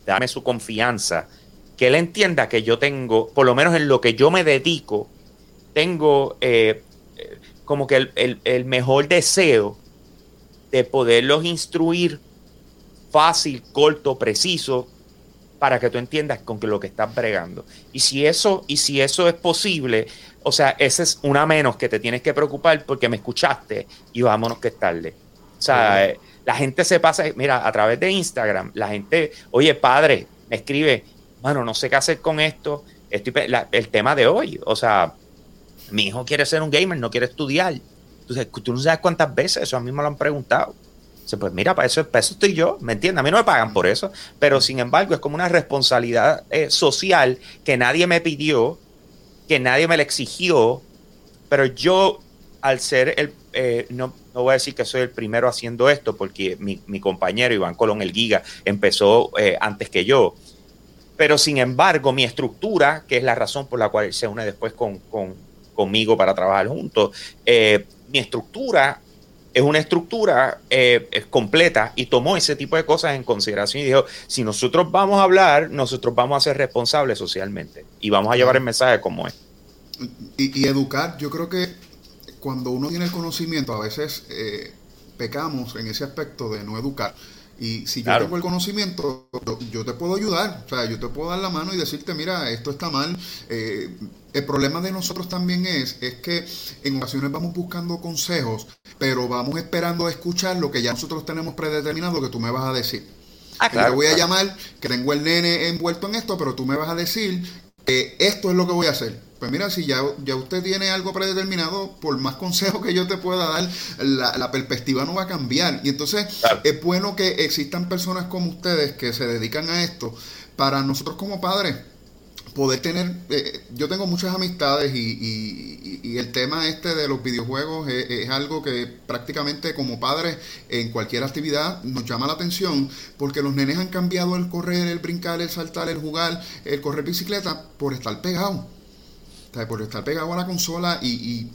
darme su confianza, que él entienda que yo tengo, por lo menos en lo que yo me dedico, tengo eh, como que el, mejor deseo de poderlos instruir fácil, corto, preciso, para que tú entiendas con lo que estás bregando. Y si eso, y si eso es posible, o sea, ese es una menos que te tienes que preocupar porque me escuchaste y vámonos que es tarde. O sea, eh, la gente se pasa, mira, a través de Instagram, la gente, oye, padre, me escribe, bueno, no sé qué hacer con esto. Estoy, el tema de hoy, o sea, mi hijo quiere ser un gamer, no quiere estudiar. Entonces, tú no sabes cuántas veces eso a mí me lo han preguntado. Pues mira, para eso, para eso estoy yo, ¿me entiendes? A mí no me pagan por eso, pero sin embargo es como una responsabilidad eh, social que nadie me pidió, que nadie me la exigió, pero yo al ser el, eh, no, no, voy a decir que soy el primero haciendo esto, porque mi, mi compañero Iván Colón, el Giga, empezó eh, antes que yo, pero sin embargo mi estructura, que es la razón por la cual se une después con, con conmigo para trabajar juntos, mi estructura es una estructura eh, completa y tomó ese tipo de cosas en consideración y dijo, si nosotros vamos a hablar, nosotros vamos a ser responsables socialmente y vamos a llevar el mensaje como es. Y, educar, yo creo que cuando uno tiene el conocimiento, a veces eh, pecamos en ese aspecto de no educar. Y si yo tengo el conocimiento, yo te puedo ayudar, o sea, yo te puedo dar la mano y decirte, mira, esto está mal. Eh, el problema de nosotros también es, es que en ocasiones vamos buscando consejos, pero vamos esperando a escuchar lo que ya nosotros tenemos predeterminado que tú me vas a decir. Ah, claro, te voy a llamar, que tengo el nene envuelto en esto, pero tú me vas a decir que esto es lo que voy a hacer. Pues mira, si ya, ya usted tiene algo predeterminado, por más consejo que yo te pueda dar, la, perspectiva no va a cambiar. Y entonces es bueno que existan personas como ustedes que se dedican a esto para nosotros como padres poder tener, eh, yo tengo muchas amistades y, y, el tema este de los videojuegos es, algo que prácticamente como padres en cualquier actividad nos llama la atención porque los nenes han cambiado el correr, el brincar, el saltar, el jugar, el correr bicicleta por estar pegado. Por estar pegado a la consola y,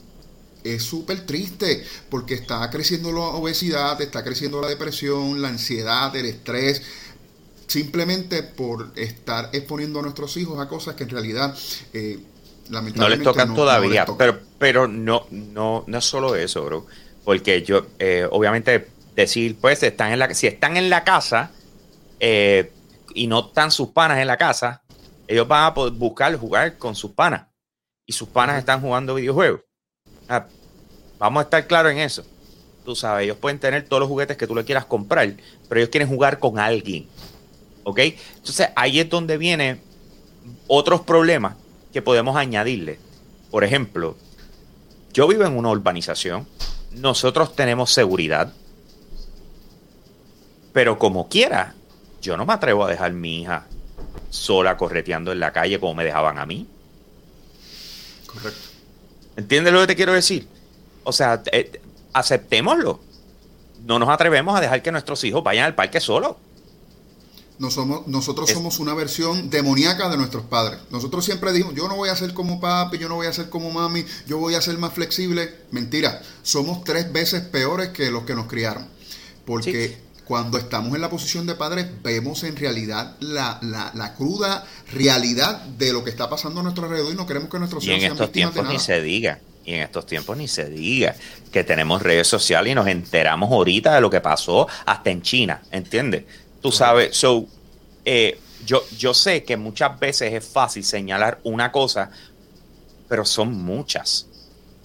es súper triste porque está creciendo la obesidad, está creciendo la depresión, la ansiedad, el estrés, simplemente por estar exponiendo a nuestros hijos a cosas que en realidad eh, lamentablemente no les tocan todavía, pero pero no no no es solo eso, bro, porque yo eh, obviamente decir pues están en la si están en la casa eh, y no están sus panas en la casa, ellos van a poder buscar jugar con sus panas y sus panas están jugando videojuegos. Ah, vamos a estar claros en eso. Tú sabes, ellos pueden tener todos los juguetes que tú le quieras comprar, pero ellos quieren jugar con alguien. ¿Ok? Entonces ahí es donde vienen otros problemas que podemos añadirle. Por ejemplo, yo vivo en una urbanización, nosotros tenemos seguridad, pero como quiera, yo no me atrevo a dejar mi hija sola correteando en la calle como me dejaban a mí. Correcto. ¿Entiendes lo que te quiero decir? O sea, eh, aceptémoslo. No nos atrevemos a dejar que nuestros hijos vayan al parque solos. Somos, nosotros somos una versión demoníaca de nuestros padres. Nosotros siempre dijimos, yo no voy a ser como papi, yo no voy a ser como mami, yo voy a ser más flexible. Mentira, somos tres veces peores que los que nos criaron. Porque cuando estamos en la posición de padres, vemos en realidad la, la, cruda realidad de lo que está pasando a nuestro alrededor y no queremos que nuestros hijos y en estos tiempos ni se diga y en estos tiempos ni se diga que tenemos redes sociales y nos enteramos ahorita de lo que pasó hasta en China, ¿entiendes? Tú sabes, so, eh, yo, yo sé que muchas veces es fácil señalar una cosa, pero son muchas,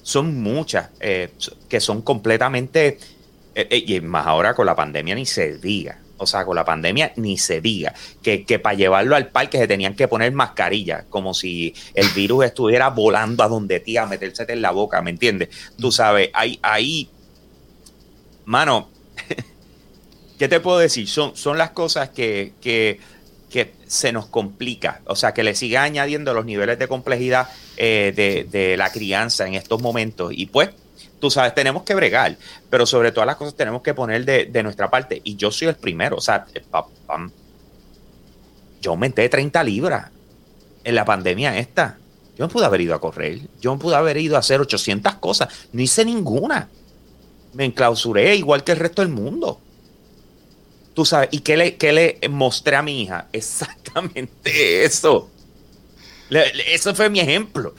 son muchas eh, que son completamente eh, y más ahora con la pandemia ni se diga. O sea, con la pandemia ni se diga que, para llevarlo al parque se tenían que poner mascarilla, como si el virus estuviera volando a donde ti a meterse en la boca, ¿me entiendes? Tú sabes, ahí, ahí, mano, ¿qué te puedo decir? Son, son las cosas que, que, se nos complica, o sea, que le sigue añadiendo los niveles de complejidad eh, de, de la crianza en estos momentos. Y pues, tú sabes, tenemos que bregar, pero sobre todas las cosas tenemos que poner de, nuestra parte. Y yo soy el primero, o sea, eh, yo aumenté 30 libras en la pandemia esta. Yo no pude haber ido a correr, yo no pude haber ido a hacer 800 cosas, no hice ninguna. Me enclausuré igual que el resto del mundo. Tú sabes, ¿y qué le, qué le mostré a mi hija? Exactamente eso. eso fue mi ejemplo.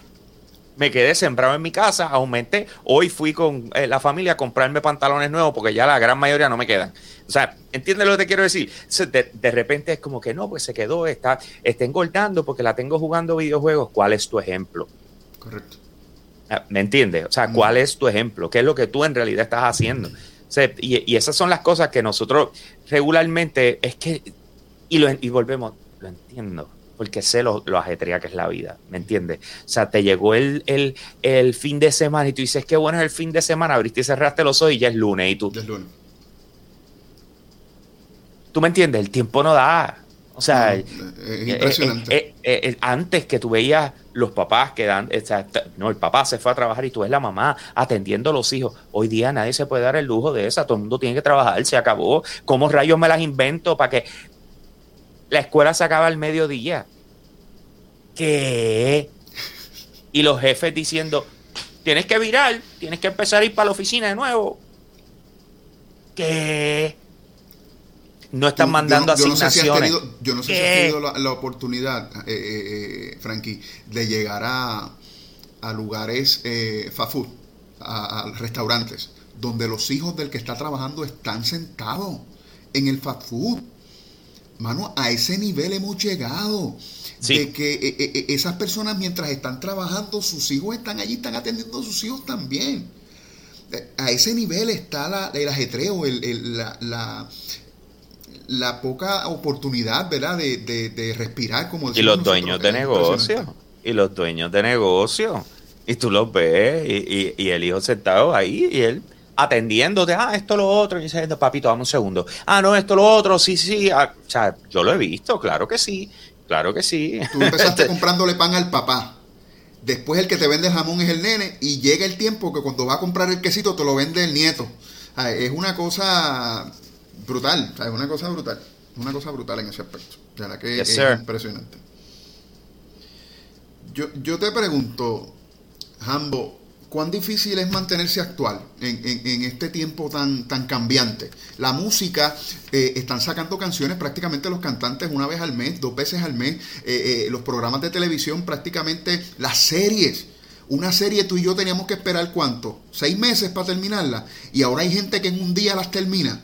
me quedé sembrado en mi casa, aumenté. Hoy fui con eh, la familia a comprarme pantalones nuevos porque ya la gran mayoría no me quedan. O sea, ¿entiendes lo que te quiero decir? De, repente es como que no, pues se quedó, está, está engordando porque la tengo jugando videojuegos. ¿Cuál es tu ejemplo? Correcto. Ah, ¿Me entiendes? O sea, ¿cuál es tu ejemplo? ¿Qué es lo que tú en realidad estás haciendo? y, esas son las cosas que nosotros regularmente es que, y, lo, y volvemos, lo entiendo, porque sé lo, lo, ajetrea que es la vida, ¿me entiendes? O sea, te llegó el, el, fin de semana y tú dices, qué bueno es el fin de semana, abriste y cerraste los ojos y ya es lunes y tú... es lunes. ¿Tú me entiendes? El tiempo no da. O sea, es eh, impresionante. Eh, eh, antes que tú veías los papás que dan, no, el papá se fue a trabajar y tú ves la mamá atendiendo a los hijos. Hoy día nadie se puede dar el lujo de esa, todo el mundo tiene que trabajar, se acabó. ¿Cómo rayos me las invento para que la escuela se acaba al mediodía? ¿Qué? Y los jefes diciendo, tienes que virar, tienes que empezar a ir para la oficina de nuevo. ¿Qué? No están mandando asignaciones. yo no sé si has tenido, la, oportunidad, eh, eh, eh, Frankie, de llegar a, a lugares eh, fast food, a, restaurantes, donde los hijos del que está trabajando están sentados en el fast food. Mano, a ese nivel hemos llegado. De que esas personas mientras están trabajando, sus hijos están allí, están atendiendo a sus hijos también. A ese nivel está el ajetreo, el, la, la poca oportunidad, ¿verdad?, de, de, respirar como Y los dueños de negocio, y los dueños de negocio, y tú los ves, y, y, el hijo sentado ahí, y él atendiéndote, ah, esto, lo otro, y diciendo, papito, dame un segundo, ah, no, esto, lo otro, sí, sí, ah, o sea, yo lo he visto, claro que sí, claro que sí. Tú empezaste comprándole pan al papá. Después el que te vende el jamón es el nene y llega el tiempo que cuando va a comprar el quesito te lo vende el nieto. Es una cosa brutal, es una cosa brutal, una cosa brutal en ese aspecto. De la que es impresionante. Yo, yo te pregunto, Hambo, ¿cuán difícil es mantenerse actual en, este tiempo tan, tan cambiante? La música, eh, están sacando canciones prácticamente los cantantes una vez al mes, dos veces al mes, eh, eh, los programas de televisión prácticamente, las series. Una serie tú y yo teníamos que esperar cuánto? Seis meses para terminarla. Y ahora hay gente que en un día las termina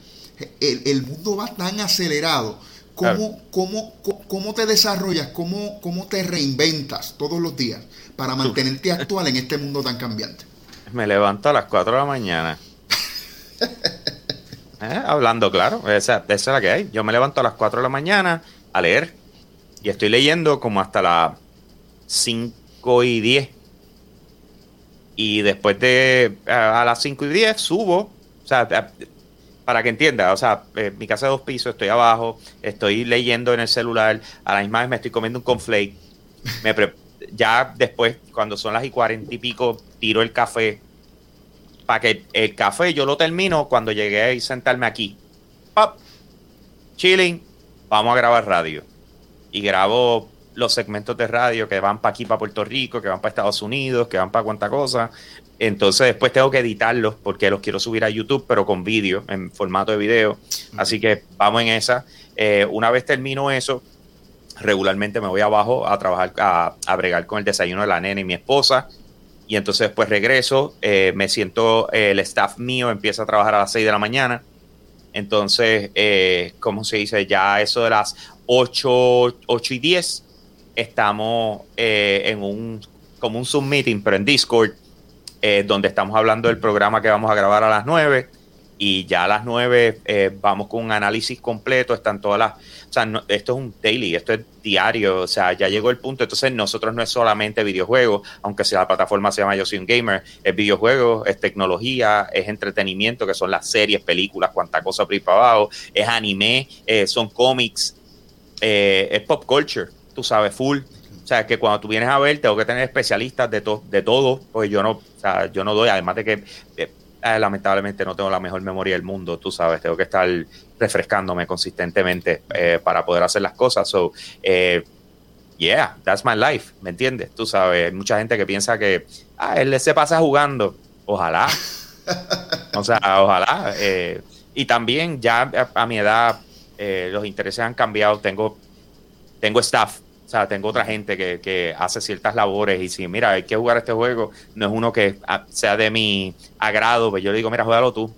el, mundo va tan acelerado. ¿Cómo, cómo, cómo te desarrollas? Cómo, ¿Cómo te reinventas todos los días para mantenerte actual en este mundo tan cambiante? Me levanto a las 4 de la mañana. Eh, hablando claro, esa, esa, es la que hay. Yo me levanto a las 4 de la mañana a leer y estoy leyendo como hasta las 5 y 10. Y después de a, a las 5 y 10 subo. O sea, para que entienda, o sea, eh, mi casa de dos pisos, estoy abajo, estoy leyendo en el celular, a la misma vez me estoy comiendo un conflate. Me ya después, cuando son las y cuarenta y pico, tiro el café. Para que el café yo lo termino cuando llegué a sentarme aquí. Pop, chilling, vamos a grabar radio. Y grabo los segmentos de radio que van para aquí, para Puerto Rico, que van para Estados Unidos, que van para cuánta cosa. Entonces después tengo que editarlos porque los quiero subir a YouTube, pero con vídeo, en formato de video. Así que vamos en esa. Eh, una vez termino eso, regularmente me voy abajo a trabajar, a, bregar con el desayuno de la nena y mi esposa. Y entonces después regreso, eh, me siento, eh, el staff mío empieza a trabajar a las 6 de la mañana. Entonces, ¿cómo se dice? Ya eso de las 8, 8 y 10, estamos en un, como un Zoom meeting, pero en Discord eh, donde estamos hablando del programa que vamos a grabar a las 9 y ya a las 9 eh, vamos con un análisis completo, están todas las, o sea, esto es un daily, esto es diario, o sea, ya llegó el punto, entonces nosotros no es solamente videojuegos, aunque sea la plataforma se llama Yo Soy un Gamer, es videojuegos, es tecnología, es entretenimiento, que son las series, películas, cuanta cosa por para abajo, es anime, eh, son cómics, es pop culture, tú sabes, full, o sea, que cuando tú vienes a ver, tengo que tener especialistas de, de todo, porque yo no, yo no doy, además de que eh, eh, lamentablemente no tengo la mejor memoria del mundo, tú sabes, tengo que estar refrescándome consistentemente eh, para poder hacer las cosas. So, yeah, that's my life, ¿me entiendes? Tú sabes, mucha gente que piensa que, ah, él se pasa jugando. Ojalá. o sea, ojalá. y también ya a, mi edad los intereses han cambiado, tengo, tengo staff O sea, tengo otra gente que, que, hace ciertas labores y si, mira, hay que jugar este juego, no es uno que ah, sea de mi agrado, pues yo le digo, mira, juégalo tú.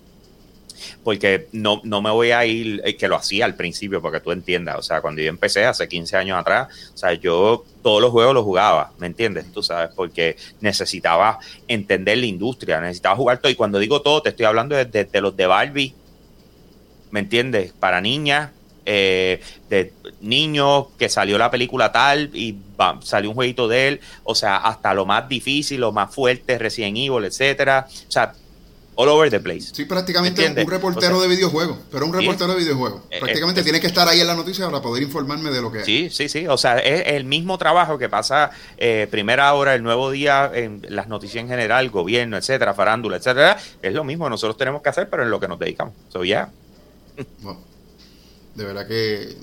Porque no, no me voy a ir, eh, que lo hacía al principio, porque tú entiendas, o sea, cuando yo empecé hace 15 años atrás, o sea, yo todos los juegos los jugaba, ¿me entiendes? Tú sabes, porque necesitaba entender la industria, necesitaba jugar todo. Y cuando digo todo, te estoy hablando de, de los de Barbie, ¿me entiendes? Para niñas, eh, de niños que salió la película tal y salió un jueguito de él, o sea, hasta lo más difícil, lo más fuerte, Resident Evil, etcétera, o sea, all over the place. Sí, prácticamente un reportero de videojuegos, pero un reportero de videojuegos. Eh, prácticamente tiene que estar ahí en la noticia para poder informarme de lo que Sí, sí, sí, o sea, es el mismo trabajo que pasa eh, primera hora, el nuevo día, en las noticias en general, gobierno, etcétera, farándula, etcétera, es lo mismo que nosotros tenemos que hacer, pero en lo que nos dedicamos. So, yeah. De verdad que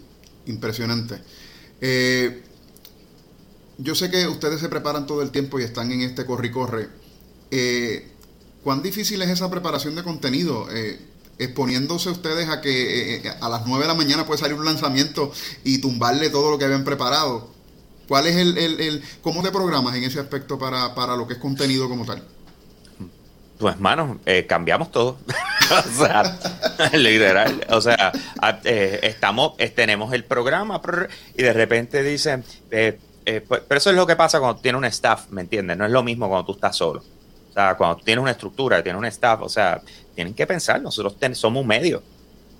impresionante. Eh, yo sé que ustedes se preparan todo el tiempo y están en este corre-corre. Eh, ¿Cuán difícil es esa preparación de contenido? Eh, exponiéndose ustedes a que a las 9 de la mañana puede salir un lanzamiento y tumbarle todo lo que habían preparado. ¿Cuál es el, el, cómo te programas en ese aspecto para, para lo que es contenido como tal? Pues, mano, cambiamos todo. o sea, literal. O sea, eh, estamos, tenemos el programa y de repente dicen, eh, eh, pues, pero eso es lo que pasa cuando tienes un staff, ¿me entiendes? No es lo mismo cuando tú estás solo. O sea, cuando tienes una estructura, tienes un staff, o sea, tienen que pensar, nosotros somos un medio.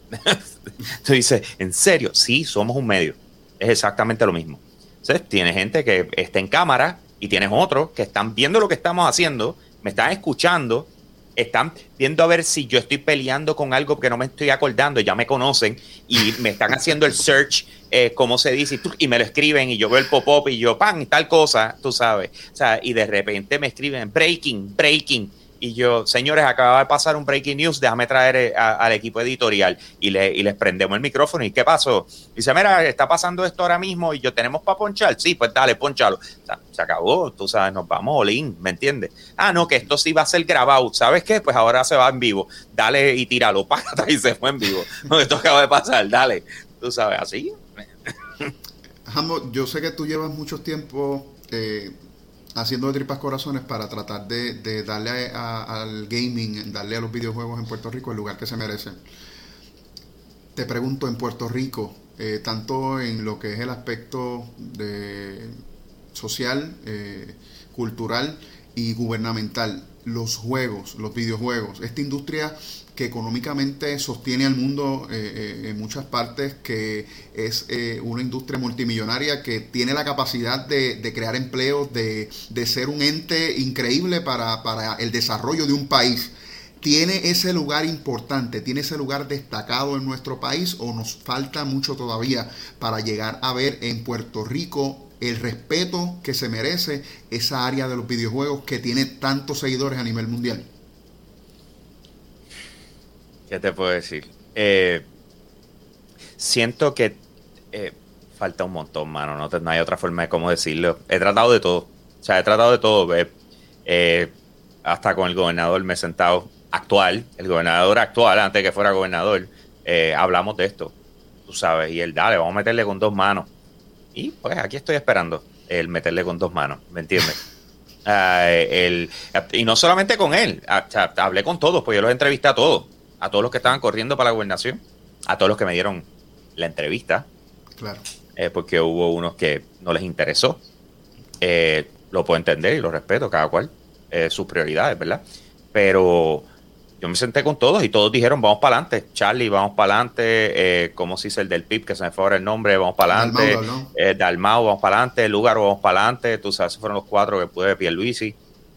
tú dices, ¿en serio? Sí, somos un medio. Es exactamente lo mismo. Entonces, tienes gente que está en cámara y tienes otros que están viendo lo que estamos haciendo, me están escuchando están viendo a ver si yo estoy peleando con algo que no me estoy acordando, ya me conocen y me están haciendo el search, eh, como se dice, y, me lo escriben y yo veo el pop-up y yo, pan, tal cosa, tú sabes. O sea, y de repente me escriben breaking, breaking y yo, señores, acaba de pasar un breaking news, déjame traer eh, al equipo editorial y, le, y les prendemos el micrófono. ¿Y qué pasó? Dice, mira, está pasando esto ahora mismo y yo tenemos para ponchar. Sí, pues dale, ponchalo. se acabó, tú sabes, nos vamos, Olin, ¿me entiendes? Ah, no, que esto sí va a ser grabado. ¿Sabes qué? Pues ahora se va en vivo. Dale y tíralo, pata y se fue en vivo. esto acaba de pasar, dale. Tú sabes, así. Jambo, yo sé que tú llevas mucho tiempo eh, haciendo de tripas corazones para tratar de, darle al gaming, darle a los videojuegos en Puerto Rico el lugar que se merecen. Te pregunto, en Puerto Rico, eh, tanto en lo que es el aspecto de social, eh, cultural y gubernamental, los juegos, los videojuegos, esta industria que económicamente sostiene al mundo eh, eh, en muchas partes, que es eh, una industria multimillonaria que tiene la capacidad de, crear empleos, de, ser un ente increíble para, para el desarrollo de un país. ¿Tiene ese lugar importante, tiene ese lugar destacado en nuestro país o nos falta mucho todavía para llegar a ver en Puerto Rico el respeto que se merece esa área de los videojuegos que tiene tantos seguidores a nivel mundial? ¿Qué te puedo decir? Eh, siento que eh, falta un montón, mano. No, hay otra forma de cómo decirlo. He tratado de todo. O sea, he tratado de todo. Eh, hasta con el gobernador me he sentado actual, el gobernador actual, antes de que fuera gobernador, hablamos de esto. Tú sabes, y él, dale, vamos a meterle con dos manos. Y pues aquí estoy esperando el meterle con dos manos, ¿me entiendes? Ah, y no solamente con él, ah, hablé con todos, pues yo los entrevisté a todos a todos los que estaban corriendo para la gobernación, a todos los que me dieron la entrevista. Claro. Eh, porque hubo unos que no les interesó. Eh, lo puedo entender y lo respeto, cada cual eh, sus prioridades, ¿verdad? Pero yo me senté con todos y todos dijeron, vamos para adelante. Charlie, vamos para adelante. Eh, ¿Cómo se dice el del PIB? Que se me fue ahora el nombre, vamos para adelante. Dalmau, vamos para adelante. Lugar, vamos para adelante. Tú sabes, fueron los cuatro que pude, Pierluisi.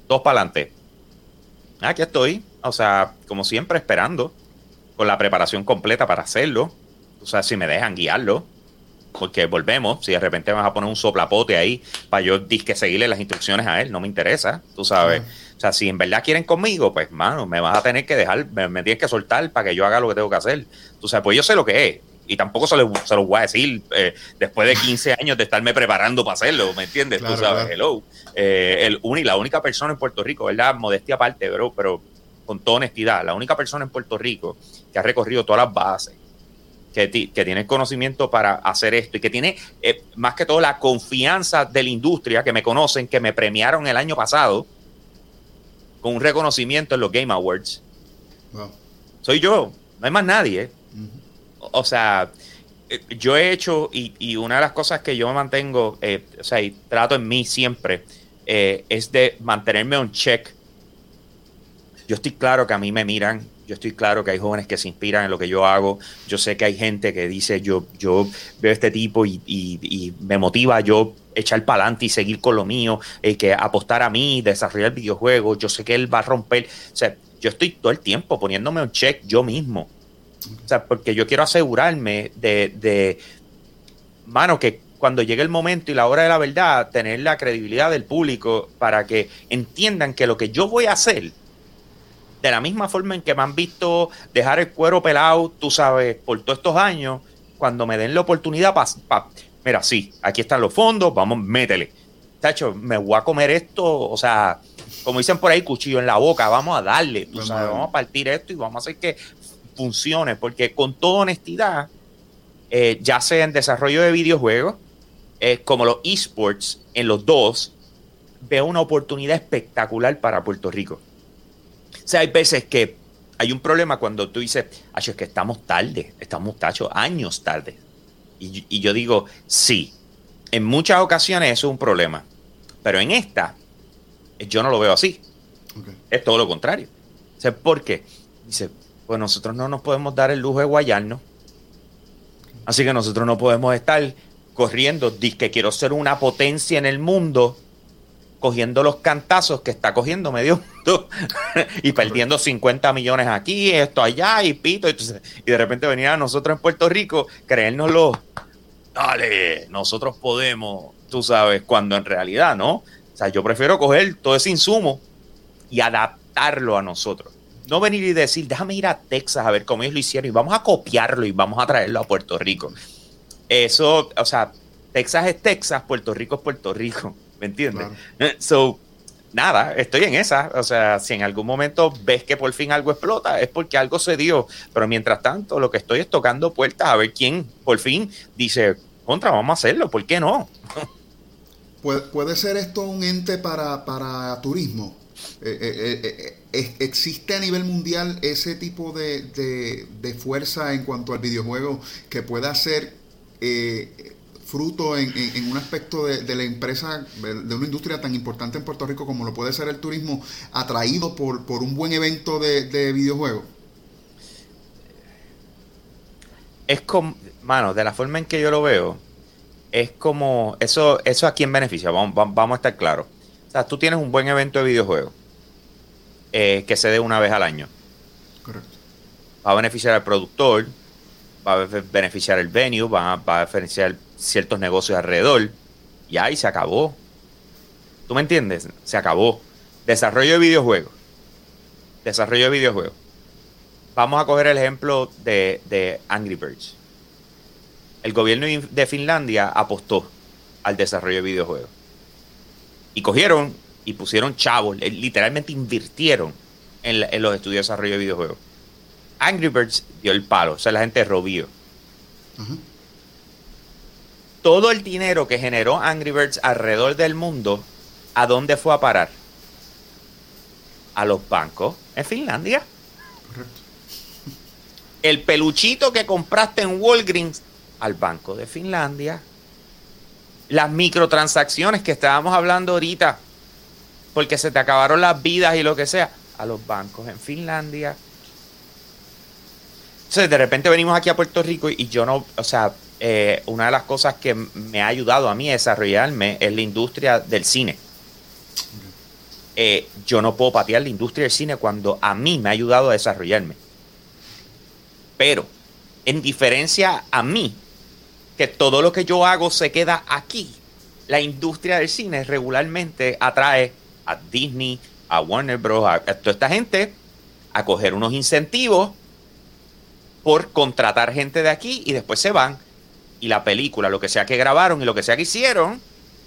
Todos para adelante. Aquí estoy, o sea, como siempre, esperando con la preparación completa para hacerlo. O sea, si me dejan guiarlo, porque volvemos, si de repente vas a poner un soplapote ahí para yo disque seguirle las instrucciones a él, no me interesa, tú sabes. O sea, si en verdad quieren conmigo, pues, mano, me vas a tener que dejar, me, tienes que soltar para que yo haga lo que tengo que hacer. Tú sabes, pues yo sé lo que es. Y tampoco se lo, se lo voy a decir eh, después de 15 años de estarme preparando para hacerlo, ¿me entiendes? tú sabes, hello. Eh, el la única persona en Puerto Rico, ¿verdad? Modestia aparte, bro, pero con toda honestidad, la única persona en Puerto Rico que ha recorrido todas las bases que, tiene conocimiento para hacer esto y que tiene eh, más que todo la confianza de la industria que me conocen, que me premiaron el año pasado con un reconocimiento en los Game Awards. Soy yo, no hay más nadie. o, sea, eh, yo he hecho, y, una de las cosas que yo mantengo, eh, o sea, y trato en mí siempre, es de mantenerme un check. Yo estoy claro que a mí me miran yo estoy claro que hay jóvenes que se inspiran en lo que yo hago. Yo sé que hay gente que dice, yo, yo veo este tipo y, me motiva yo echar para adelante y seguir con lo mío, eh, que apostar a mí, desarrollar videojuegos. Yo sé que él va a romper. O sea, yo estoy todo el tiempo poniéndome un check yo mismo. O sea, porque yo quiero asegurarme de, de, mano, que cuando llegue el momento y la hora de la verdad, tener la credibilidad del público para que entiendan que lo que yo voy a hacer de la misma forma en que me han visto dejar el cuero pelado, tú sabes, por todos estos años, cuando me den la oportunidad para... mira, sí, aquí están los fondos, vamos, métele. Tacho, me voy a comer esto, o sea, como dicen por ahí, cuchillo en la boca, vamos a darle, tú sabes, vamos a partir esto y vamos a hacer que funcione, porque con toda honestidad, eh, ya sea en desarrollo de videojuegos, eh, como los esports, en los dos, veo una oportunidad espectacular para Puerto Rico. O sea, hay veces que hay un problema cuando tú dices, es que estamos tarde, estamos tachos, años tarde. Y, yo digo, sí, en muchas ocasiones eso es un problema, pero en esta yo no lo veo así. Es todo lo contrario. O ¿Por qué? Dice, pues nosotros no nos podemos dar el lujo de guayarnos. Así que nosotros no podemos estar corriendo, que quiero ser una potencia en el mundo cogiendo los cantazos que está cogiendo medio y perdiendo 50 millones aquí, esto allá y pito. Y, de repente venía a nosotros en Puerto Rico creérnoslo, dale, nosotros podemos, tú sabes, cuando en realidad no. O sea, yo prefiero coger todo ese insumo y adaptarlo a nosotros. No venir y decir, déjame ir a Texas a ver cómo ellos lo hicieron y vamos a copiarlo y vamos a traerlo a Puerto Rico. Eso, o sea, Texas es Texas, Puerto Rico es Puerto Rico. ¿Me entiendes? Eh, so, nada, estoy en esa. O sea, si en algún momento ves que por fin algo explota, es porque algo se dio. Pero mientras tanto, lo que estoy es tocando puertas a ver quién por fin dice, contra, vamos a hacerlo, ¿por qué no? ¿Puede, ser esto un ente para, turismo? Eh, eh, ¿Existe a nivel mundial ese tipo de, de, fuerza en cuanto al videojuego que pueda ser fruto en, un aspecto de, la empresa, de una industria tan importante en Puerto Rico como lo puede ser el turismo, atraído por, por un buen evento de, videojuegos? Es como, mano, de la forma en que yo lo veo, es como, eso, eso a quién beneficia, vamos, vamos a estar claros. O sea, tú tienes un buen evento de videojuegos eh, que se dé una vez al año. Correcto. Va a beneficiar al productor, va a beneficiar el venue, va a, va beneficiar ciertos negocios alrededor. Y ahí se acabó. ¿Tú me entiendes? Se acabó. Desarrollo de videojuegos. Desarrollo de videojuegos. Vamos a coger el ejemplo de, Angry Birds. El gobierno de Finlandia apostó al desarrollo de videojuegos. Y cogieron y pusieron chavos, literalmente invirtieron en, los estudios de desarrollo de videojuegos. Angry Birds dio el palo, o sea, la gente robó todo el dinero que generó Angry Birds alrededor del mundo, ¿a dónde fue a parar? A los bancos en Finlandia. Correcto. El peluchito que compraste en Walgreens al banco de Finlandia. Las microtransacciones que estábamos hablando ahorita, porque se te acabaron las vidas y lo que sea, a los bancos en Finlandia. Entonces, de repente venimos aquí a Puerto Rico y yo no, o sea, eh, una de las cosas que me ha ayudado a mí a desarrollarme es la industria del cine. Eh, yo no puedo patear la industria del cine cuando a mí me ha ayudado a desarrollarme. Pero, en diferencia a mí, que todo lo que yo hago se queda aquí, la industria del cine regularmente atrae a Disney, a Warner Bros., a toda esta gente a coger unos incentivos por contratar gente de aquí y después se van y la película, lo que sea que grabaron y lo que sea que hicieron,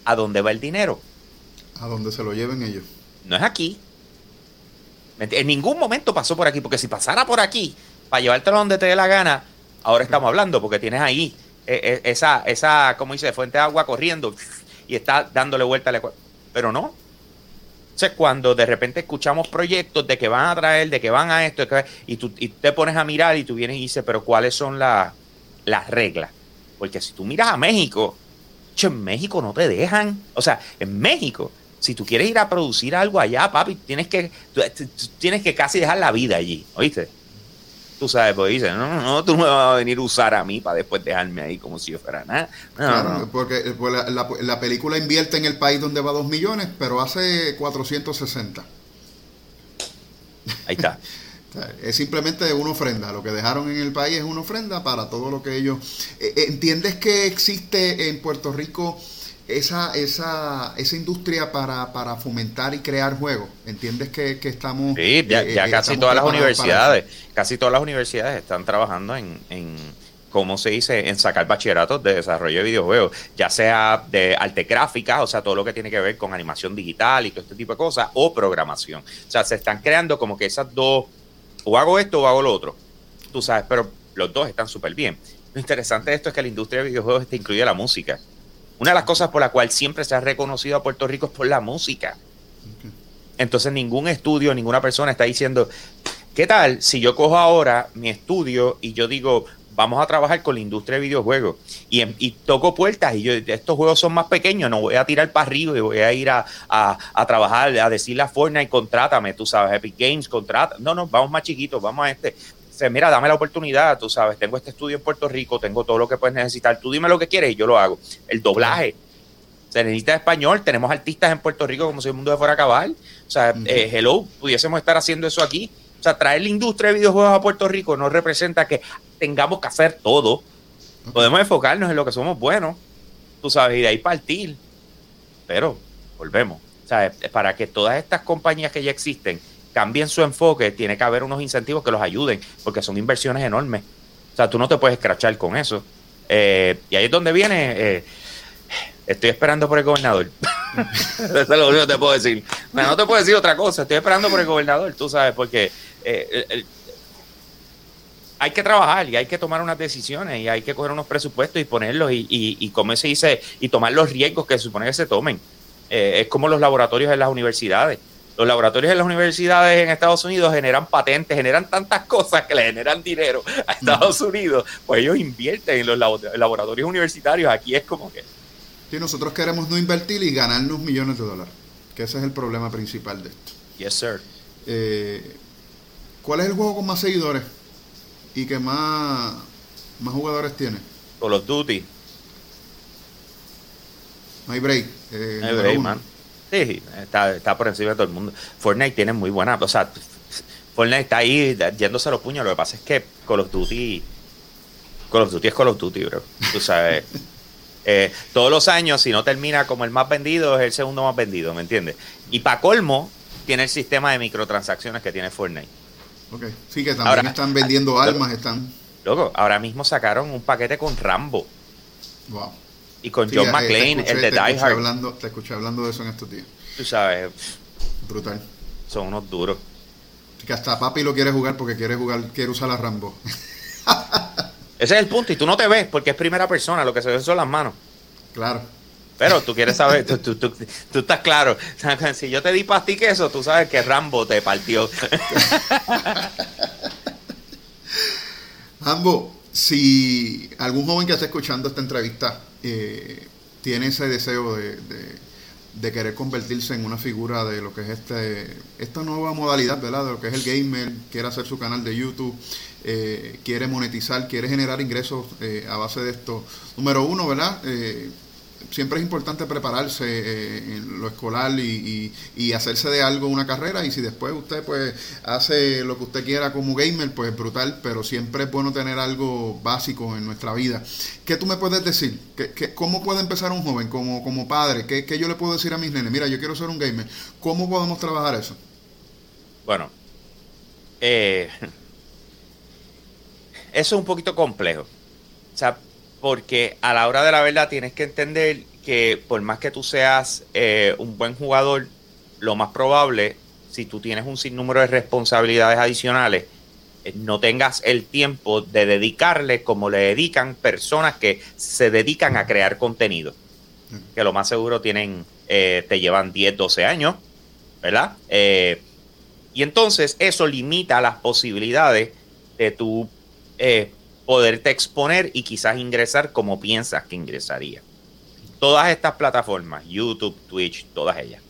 ¿a dónde va el dinero? A dónde se lo lleven ellos. No es aquí. En ningún momento pasó por aquí, porque si pasara por aquí, para llevártelo donde te dé la gana, ahora estamos hablando, porque tienes ahí eh, eh, esa, esa, como dice, fuente de agua corriendo y está dándole vuelta al Pero no. Cuando de repente escuchamos proyectos de que van a traer, de que van a esto, y tú y te pones a mirar y tú vienes y dices, pero ¿cuáles son las reglas? Porque si tú miras a México, en México no te dejan. O sea, en México, si tú quieres ir a producir algo allá, papi, tienes que, tienes que casi dejar la vida allí, ¿oíste? Tú sabes, pues dice, no, no, tú no me vas a venir a usar a mí para después dejarme ahí como si yo fuera nada. claro, porque eh, pues, la, película invierte en el país donde va dos millones, pero hace 460. Ahí está. Es simplemente una ofrenda. Lo que dejaron en el país es una ofrenda para todo lo que ellos. Eh, eh, ¿Entiendes que existe en Puerto Rico esa, esa, esa industria para, para fomentar y crear juegos? ¿Entiendes que, estamos... Sí, ya, eh, casi todas las universidades, casi todas las universidades están trabajando en, en, ¿cómo se dice?, en sacar bachilleratos de desarrollo de videojuegos, ya sea de arte gráfica, o sea, todo lo que tiene que ver con animación digital y todo este tipo de cosas, o programación. O sea, se están creando como que esas dos, o hago esto o hago lo otro, tú sabes, pero los dos están súper bien. Lo interesante de esto es que la industria de videojuegos te incluye la música. Una de las cosas por la cual siempre se ha reconocido a Puerto Rico es por la música. Entonces ningún estudio, ninguna persona está diciendo, ¿qué tal si yo cojo ahora mi estudio y yo digo, vamos a trabajar con la industria de videojuegos y, y, toco puertas y yo estos juegos son más pequeños, no voy a tirar para arriba y voy a ir a, trabajar, a decirle a Fortnite, contrátame, tú sabes, Epic Games, contrata. No, no, vamos más chiquitos, vamos a este mira, dame la oportunidad, tú sabes, tengo este estudio en Puerto Rico, tengo todo lo que puedes necesitar, tú dime lo que quieres y yo lo hago. El doblaje, se necesita español, tenemos artistas en Puerto Rico como si el mundo de fuera a acabar. O sea, eh, hello, pudiésemos estar haciendo eso aquí. O sea, traer la industria de videojuegos a Puerto Rico no representa que tengamos que hacer todo. Podemos enfocarnos en lo que somos buenos, tú sabes, y de ahí partir. Pero, volvemos. O sea, para que todas estas compañías que ya existen cambien su enfoque, tiene que haber unos incentivos que los ayuden, porque son inversiones enormes. O sea, tú no te puedes escrachar con eso. Eh, y ahí es donde viene. Eh, estoy esperando por el gobernador. eso es lo único que te puedo decir. No, te puedo decir otra cosa. Estoy esperando por el gobernador, tú sabes, porque eh, hay que trabajar y hay que tomar unas decisiones y hay que coger unos presupuestos y ponerlos y, y, y como se dice, y tomar los riesgos que se supone que se tomen. es como los laboratorios en las universidades los laboratorios en las universidades en Estados Unidos generan patentes, generan tantas cosas que le generan dinero a Estados Unidos, pues ellos invierten en los laboratorios universitarios. Aquí es como que... Sí, nosotros queremos no invertir y ganarnos millones de dólares, que ese es el problema principal de esto. Yes, sir. Eh, ¿Cuál es el juego con más seguidores y que más, más jugadores tiene? Call of Duty. My break. Eh, no break, man. Sí, está, por encima de todo el mundo. Fortnite tiene muy buena, o sea, Fortnite está ahí yéndose los puños. Lo que pasa es que Call of Duty, Call of Duty es Call of Duty, bro. Tú sabes. Eh, todos los años, si no termina como el más vendido, es el segundo más vendido, ¿me entiendes? Y para colmo, tiene el sistema de microtransacciones que tiene Fortnite. Ok, sí, que también están vendiendo almas, están. Loco, ahora mismo sacaron un paquete con Rambo. Wow y con John eh, McClane, el de Die Hard. Hablando, te escuché hablando de eso en estos días. Tú sabes. Brutal. Son unos duros. Que hasta papi lo quiere jugar porque quiere jugar, quiere usar la Rambo. Ese es el punto. Y tú no te ves porque es primera persona, lo que se ven son las manos. Claro. Pero tú quieres saber, tú, tú, tú, tú, estás claro. Si yo te di pastique eso, tú sabes que Rambo te partió. Rambo, si algún joven que esté escuchando esta entrevista eh, tiene ese deseo de, de, querer convertirse en una figura de lo que es este esta nueva modalidad, ¿verdad? De lo que es el gamer, quiere hacer su canal de YouTube, eh, quiere monetizar, quiere generar ingresos eh, a base de esto. Número uno, ¿verdad? Siempre es importante prepararse eh, en lo escolar y, hacerse de algo una carrera y si después usted pues hace lo que usted quiera como gamer pues es brutal pero siempre es bueno tener algo básico en nuestra vida ¿qué tú me puedes decir? ¿Qué, cómo puede empezar un joven como, como padre? ¿Qué, ¿Qué yo le puedo decir a mis nenes? mira yo quiero ser un gamer ¿cómo podemos trabajar eso? bueno eh, eso es un poquito complejo o sea porque a la hora de la verdad tienes que entender que por más que tú seas eh, un buen jugador, lo más probable, si tú tienes un sinnúmero de responsabilidades adicionales, eh, no tengas el tiempo de dedicarle como le dedican personas que se dedican a crear contenido. Que lo más seguro tienen, eh, te llevan 10, 12 años, ¿verdad? Eh, y entonces eso limita las posibilidades de tu poderte exponer y quizás ingresar como piensas que ingresaría. Todas estas plataformas, YouTube, Twitch, todas ellas,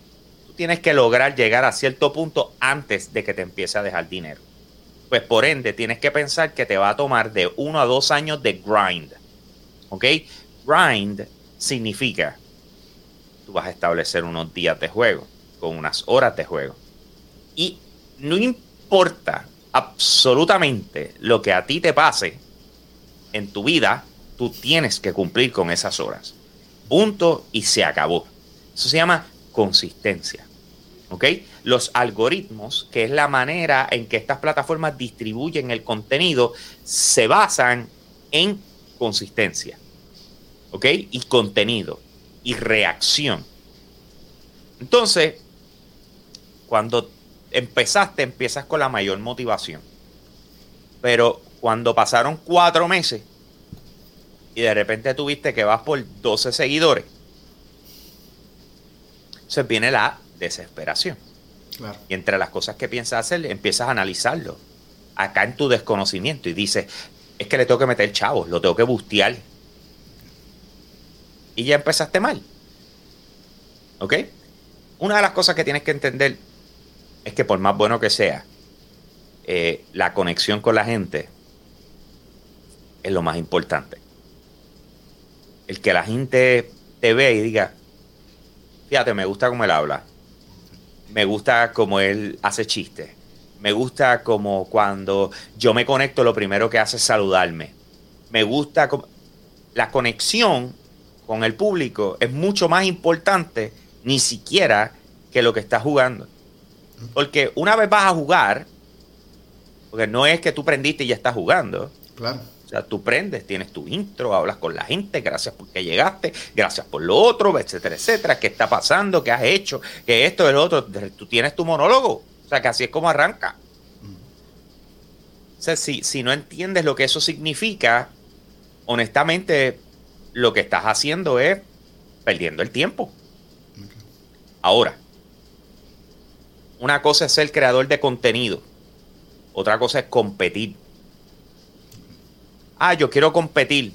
tú tienes que lograr llegar a cierto punto antes de que te empiece a dejar dinero pues por ende tienes que pensar que te va a tomar de uno a dos años de grind. ¿Ok? Grind significa, tú vas a establecer unos días de juego, con unas horas de juego. Y no importa absolutamente lo que a ti te pase en tu vida, tú tienes que cumplir con esas horas. Punto y se acabó. Eso se llama consistencia. ¿Ok? Los algoritmos, que es la manera en que estas plataformas distribuyen el contenido, se basan en consistencia. ¿Ok? Y contenido. Y reacción. Entonces, cuando empezaste, empiezas con la mayor motivación. Pero cuando pasaron cuatro meses y de repente tuviste que vas por 12 seguidores, se viene la desesperación. Y entre las cosas que piensas hacer, empiezas a analizarlo. Acá en tu desconocimiento y dices, es que le tengo que meter chavos, lo tengo que bustear. Y ya empezaste mal. ¿Ok? Una de las cosas que tienes que entender es que por más bueno que sea, eh, la conexión con la gente es lo más importante. El que la gente te ve y diga, fíjate, me gusta cómo él habla, me gusta como él hace chistes. Me gusta como cuando yo me conecto, lo primero que hace es saludarme. Me gusta como... La conexión con el público es mucho más importante ni siquiera que lo que estás jugando. Porque una vez vas a jugar, porque no es que tú prendiste y ya estás jugando. Claro sea, tú prendes, tienes tu intro, hablas con la gente, gracias por que llegaste, gracias por lo otro, etcétera, etcétera, qué está pasando, qué has hecho, qué esto, el otro. Tú tienes tu monólogo. O sea, que así es como arranca. O sea, si, si no entiendes lo que eso significa, honestamente, lo que estás haciendo es perdiendo el tiempo. Ahora, una cosa es ser creador de contenido, otra cosa es competir ah, yo quiero competir.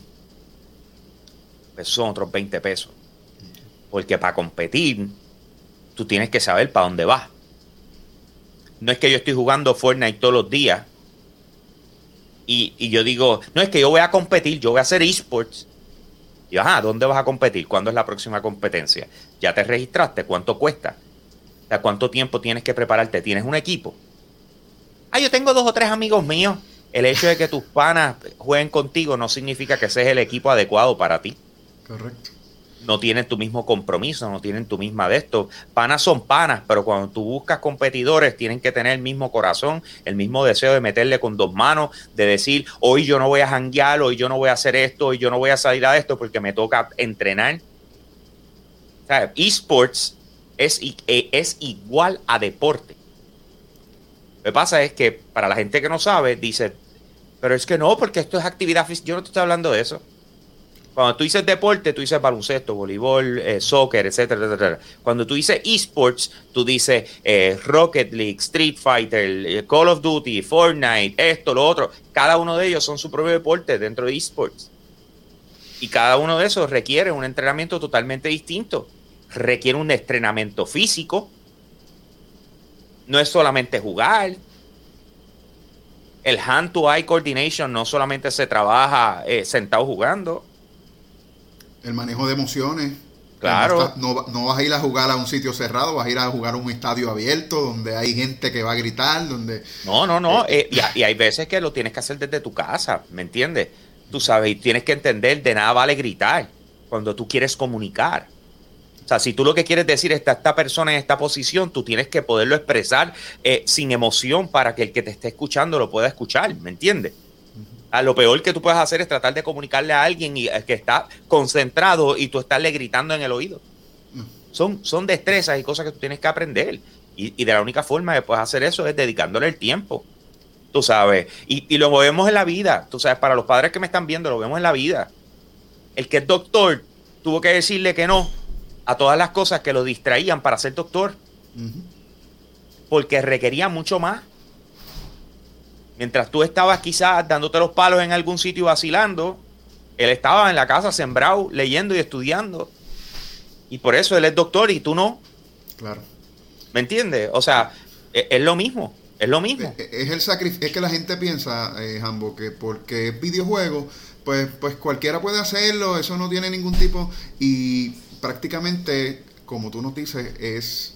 Pues son otros 20 pesos. Porque para competir, tú tienes que saber para dónde vas. No es que yo estoy jugando Fortnite todos los días. Y, yo digo, no es que yo voy a competir, yo voy a hacer esports. Y ajá, ¿dónde vas a competir? ¿Cuándo es la próxima competencia? ¿Ya te registraste? ¿Cuánto cuesta? O ¿cuánto tiempo tienes que prepararte? ¿Tienes un equipo? Ah, yo tengo dos o tres amigos míos el hecho de que tus panas jueguen contigo no significa que ese es el equipo adecuado para ti. Correcto. No tienen tu mismo compromiso, no tienen tu misma de esto. Panas son panas, pero cuando tú buscas competidores, tienen que tener el mismo corazón, el mismo deseo de meterle con dos manos, de decir, hoy yo no voy a janguear, hoy yo no voy a hacer esto, hoy yo no voy a salir a esto porque me toca entrenar. O sea, esports es, e, es igual a deporte. Lo que pasa es que para la gente que no sabe, dice, pero es que no, porque esto es actividad física. Yo no te estoy hablando de eso. Cuando tú dices deporte, tú dices baloncesto, voleibol, eh, soccer, etcétera, etcétera. Cuando tú dices esports, tú dices eh, Rocket League, Street Fighter, eh, Call of Duty, Fortnite, esto, lo otro. Cada uno de ellos son su propio deporte dentro de esports. Y cada uno de esos requiere un entrenamiento totalmente distinto. Requiere un entrenamiento físico. No es solamente jugar, el hand-to-eye coordination no solamente se trabaja eh, sentado jugando. El manejo de emociones. Claro. No, vas a ir a jugar a un sitio cerrado, vas a ir a jugar a un estadio abierto donde hay gente que va a gritar, donde... No, no, no. Eh, y, y, hay veces que lo tienes que hacer desde tu casa, ¿me entiendes? Tú sabes, y tienes que entender, de nada vale gritar cuando tú quieres comunicar. O sea, si tú lo que quieres decir es que esta persona en esta posición, tú tienes que poderlo expresar eh, sin emoción para que el que te esté escuchando lo pueda escuchar, ¿me entiendes? A lo peor que tú puedes hacer es tratar de comunicarle a alguien y, eh, que está concentrado y tú estarle gritando en el oído. Son, son destrezas y cosas que tú tienes que aprender. Y, y de la única forma de puedes hacer eso es dedicándole el tiempo. tú sabes. Y, y lo vemos en la vida, tú sabes, para los padres que me están viendo, lo vemos en la vida. El que es doctor tuvo que decirle que no a todas las cosas que lo distraían para ser doctor. Porque requería mucho más. Mientras tú estabas quizás dándote los palos en algún sitio vacilando, él estaba en la casa sembrado, leyendo y estudiando. Y por eso él es doctor y tú no. Claro. ¿Me entiendes? O sea, e, es, lo mismo. Es lo mismo. Es, el sacrificio. Es que la gente piensa, eh, Jambo, que porque es videojuego, pues, pues cualquiera puede hacerlo, eso no tiene ningún tipo. Y prácticamente, como tú nos dices, es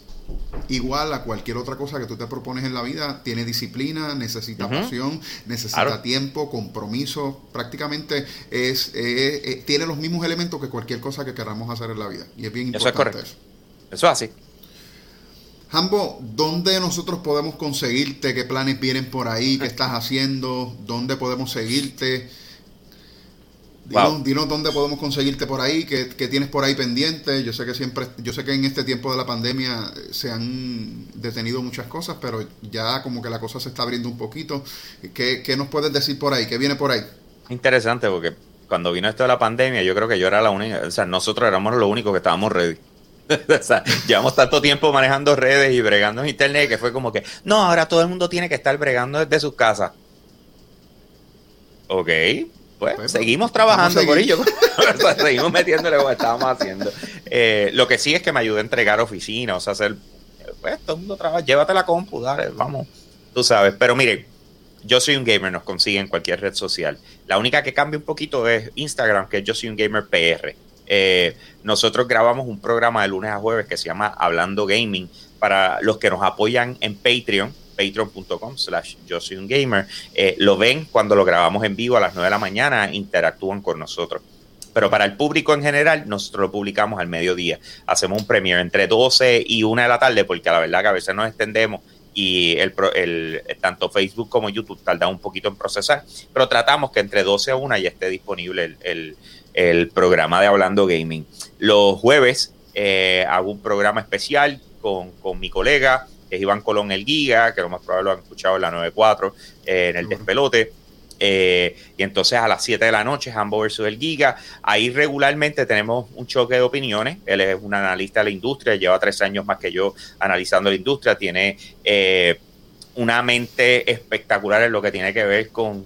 igual a cualquier otra cosa que tú te propones en la vida, tiene disciplina, necesita pasión, necesita tiempo, compromiso, prácticamente es, eh, tiene los mismos elementos que cualquier cosa que queramos hacer en la vida. Y es bien importante eso. Es correcto. Eso, eso es así. Jambo, ¿dónde nosotros podemos conseguirte? ¿Qué planes vienen por ahí? ¿Qué estás haciendo? ¿Dónde podemos seguirte? Dinos, dónde podemos conseguirte por ahí, qué, tienes por ahí pendiente. Yo sé que siempre, yo sé que en este tiempo de la pandemia eh, se han detenido muchas cosas, pero ya como que la cosa se está abriendo un poquito. ¿Qué, qué nos puedes decir por ahí? ¿Qué viene por ahí? Interesante, porque cuando vino esto de la pandemia, yo creo que yo era la única, o sea, nosotros éramos los únicos que estábamos ready. o sea, llevamos tanto tiempo manejando redes y bregando en internet que fue como que, no, ahora todo el mundo tiene que estar bregando desde sus casas. Ok, pues, pues seguimos trabajando por ello. seguimos metiéndole como estábamos haciendo. Eh, lo que sí es que me ayuda a entregar oficinas, o sea, hacer, pues todo el mundo trabaja, llévate la compu, dale, vamos, tú sabes. Pero mire, yo soy un gamer, nos consigue en cualquier red social. La única que cambia un poquito es Instagram, que es yo soy un gamer PR. Eh, nosotros grabamos un programa de lunes a jueves que se llama Hablando Gaming para los que nos apoyan en Patreon patreon.com slash yo soy un gamer eh, lo ven cuando lo grabamos en vivo a las 9 de la mañana interactúan con nosotros pero para el público en general, nosotros lo publicamos al mediodía. Hacemos un premiere entre 12 y 1 de la tarde, porque la verdad que a veces nos extendemos y el, tanto Facebook como YouTube tardan un poquito en procesar, pero tratamos que entre 12 a 1 ya esté disponible el, el programa de Hablando Gaming. Los jueves eh, hago un programa especial con, mi colega, que es Iván Colón el Giga, que lo más probable lo han escuchado en la 94, eh, en el despelote. Eh, y entonces a las 7 de la noche, Hambo versus el Giga. Ahí regularmente tenemos un choque de opiniones. Él es un analista de la industria, lleva tres años más que yo analizando la industria. Tiene una mente espectacular en lo que tiene que ver con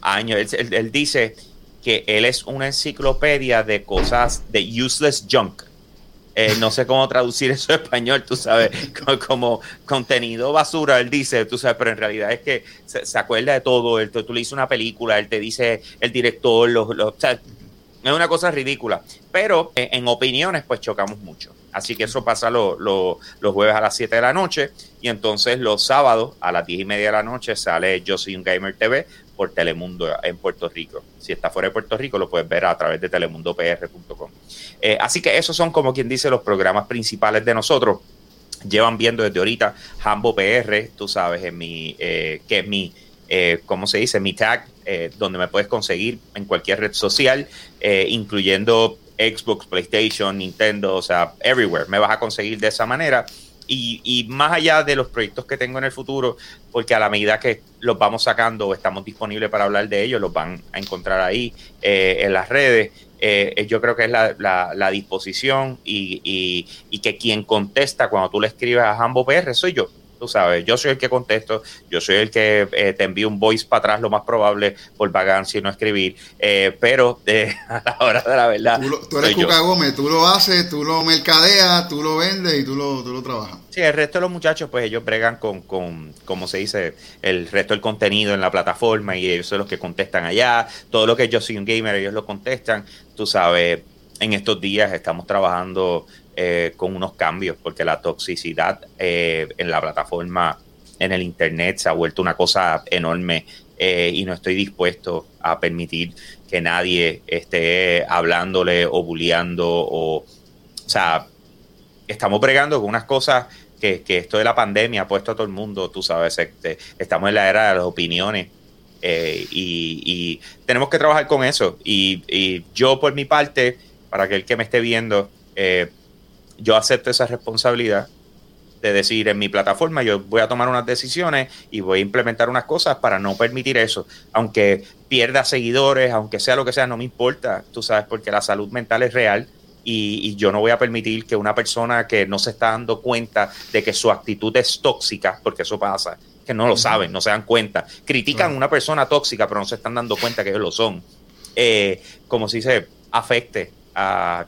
años. él dice que él es una enciclopedia de cosas de useless junk. Eh, no sé cómo traducir eso en español, tú sabes, como, contenido basura, él dice, tú sabes, pero en realidad es que se, acuerda de todo, él, tú, le dices una película, él te dice el director, los, los es una cosa ridícula, pero eh, en opiniones pues chocamos mucho. Así que eso pasa los jueves a las 7 de la noche y entonces los sábados a las 10 y media de la noche sale Yo Soy un Gamer TV por Telemundo en Puerto Rico. Si está fuera de Puerto Rico, lo puedes ver a través de telemundopr.com. Eh, así que esos son, como quien dice, los programas principales de nosotros. Llevan viendo desde ahorita Hambo PR, tú sabes, en mi, eh, que es mi, eh, ¿cómo se dice? Mi tag, eh, donde me puedes conseguir en cualquier red social, incluyendo Xbox, PlayStation, Nintendo, o sea, everywhere. Me vas a conseguir de esa manera y, más allá de los proyectos que tengo en el futuro, porque a la medida que los vamos sacando o estamos disponibles para hablar de ellos, los van a encontrar ahí eh, en las redes. Eh, yo creo que es la, disposición y, y, que quien contesta cuando tú le escribes a Jambo PR soy yo. Tú sabes, yo soy el que contesto, yo soy el que eh, te envío un voice para atrás, lo más probable, por si no escribir. Eh, pero a la hora de la verdad. Tú, eres Cuca Gómez, tú lo haces, tú lo mercadeas, tú lo vendes y tú lo, tú lo trabajas. Sí, el resto de los muchachos, pues ellos bregan con, con, como se dice, el resto del contenido en la plataforma y ellos son los que contestan allá. Todo lo que yo soy un gamer, ellos lo contestan. Tú sabes, en estos días estamos trabajando eh, con unos cambios, porque la toxicidad eh, en la plataforma, en el Internet, se ha vuelto una cosa enorme eh, y no estoy dispuesto a permitir que nadie esté hablándole o bulleando o, o sea, estamos bregando con unas cosas que, esto de la pandemia ha puesto a todo el mundo, tú sabes, este, estamos en la era de las opiniones y, tenemos que trabajar con eso. Y, yo por mi parte, para aquel que me esté viendo, yo acepto esa responsabilidad de decir en mi plataforma yo voy a tomar unas decisiones y voy a implementar unas cosas para no permitir eso, aunque pierda seguidores, aunque sea lo que sea, no me importa, tú sabes, porque la salud mental es real y, yo no voy a permitir que una persona que no se está dando cuenta de que su actitud es tóxica, porque eso pasa, que no lo saben, no se dan cuenta, critican a una persona tóxica, pero no se están dando cuenta que ellos lo son, eh, como si se afecte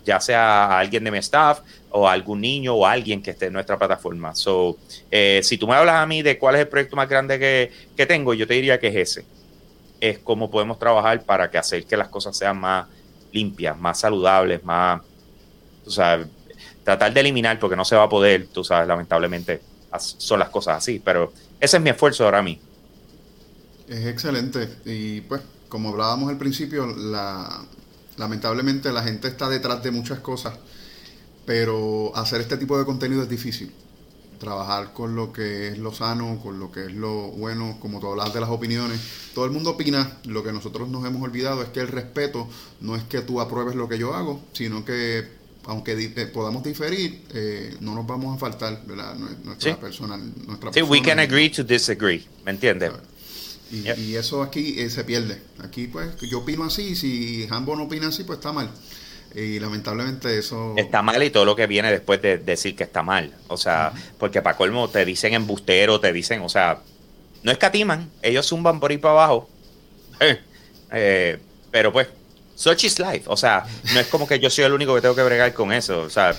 ya sea a alguien de mi staff o a algún niño o alguien que esté en nuestra plataforma. So, eh, si tú me hablas a mí de cuál es el proyecto más grande que, que tengo, yo te diría que es ese. Es cómo podemos trabajar para que hacer que las cosas sean más limpias, más saludables, más tú sabes, tratar de eliminar porque no se va a poder, tú sabes, lamentablemente son las cosas así, pero ese es mi esfuerzo ahora mismo. Es excelente y pues como hablábamos al principio, la, lamentablemente la gente está detrás de muchas cosas, pero hacer este tipo de contenido es difícil. Trabajar con lo que es lo sano, con lo que es lo bueno, como tú hablas de las opiniones. Todo el mundo opina, lo que nosotros nos hemos olvidado es que el respeto no es que tú apruebes lo que yo hago, sino que aunque eh, podamos diferir, eh, no nos vamos a faltar, ¿verdad? Nuestra persona. Nuestra sí, we can agree to disagree, ¿me entiendes? Y, eso aquí eh, se pierde. Aquí, pues, yo opino así, si Hambo no opina así, pues está mal. Y lamentablemente eso... Está mal y todo lo que viene después de decir que está mal. O sea, porque para colmo te dicen embustero, te dicen, o sea, no escatiman, ellos zumban por ahí para abajo. pero pues, Such is life. O sea, no es como que yo soy el único que tengo que bregar con eso. O sea,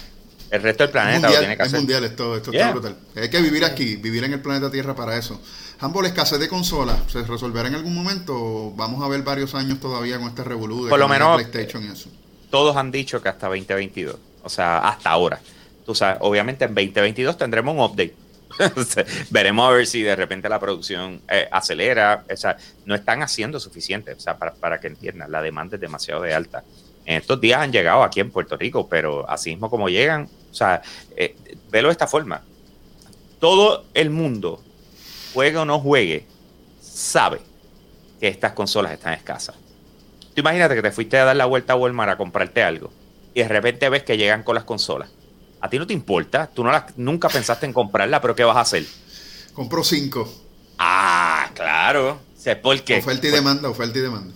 el resto del planeta lo tiene que hacer. Es mundial esto, esto está brutal. Hay que vivir aquí, vivir en el planeta Tierra para eso. Humble, escasez de consolas, ¿se resolverá en algún momento? Vamos a ver varios años todavía con este revolú Por lo menos, PlayStation y eso. Todos han dicho que hasta 2022. O sea, hasta ahora. Tú sabes, obviamente en 2022 tendremos un update Veremos a ver si de repente la producción eh, acelera. O sea, no están haciendo suficiente, o sea, para, que entiendan, la demanda es demasiado de alta. En estos días han llegado aquí en Puerto Rico, pero así mismo como llegan, o sea, eh, velo de esta forma. Todo el mundo, juegue o no juegue, sabe que estas consolas están escasas. Tú imagínate que te fuiste a dar la vuelta a Walmart a comprarte algo y de repente ves que llegan con las consolas a ti no te importa, tú no nunca pensaste en comprarla, pero ¿qué vas a hacer? Compro cinco. Ah, claro. Qué. Oferta y pues demanda, oferta y demanda.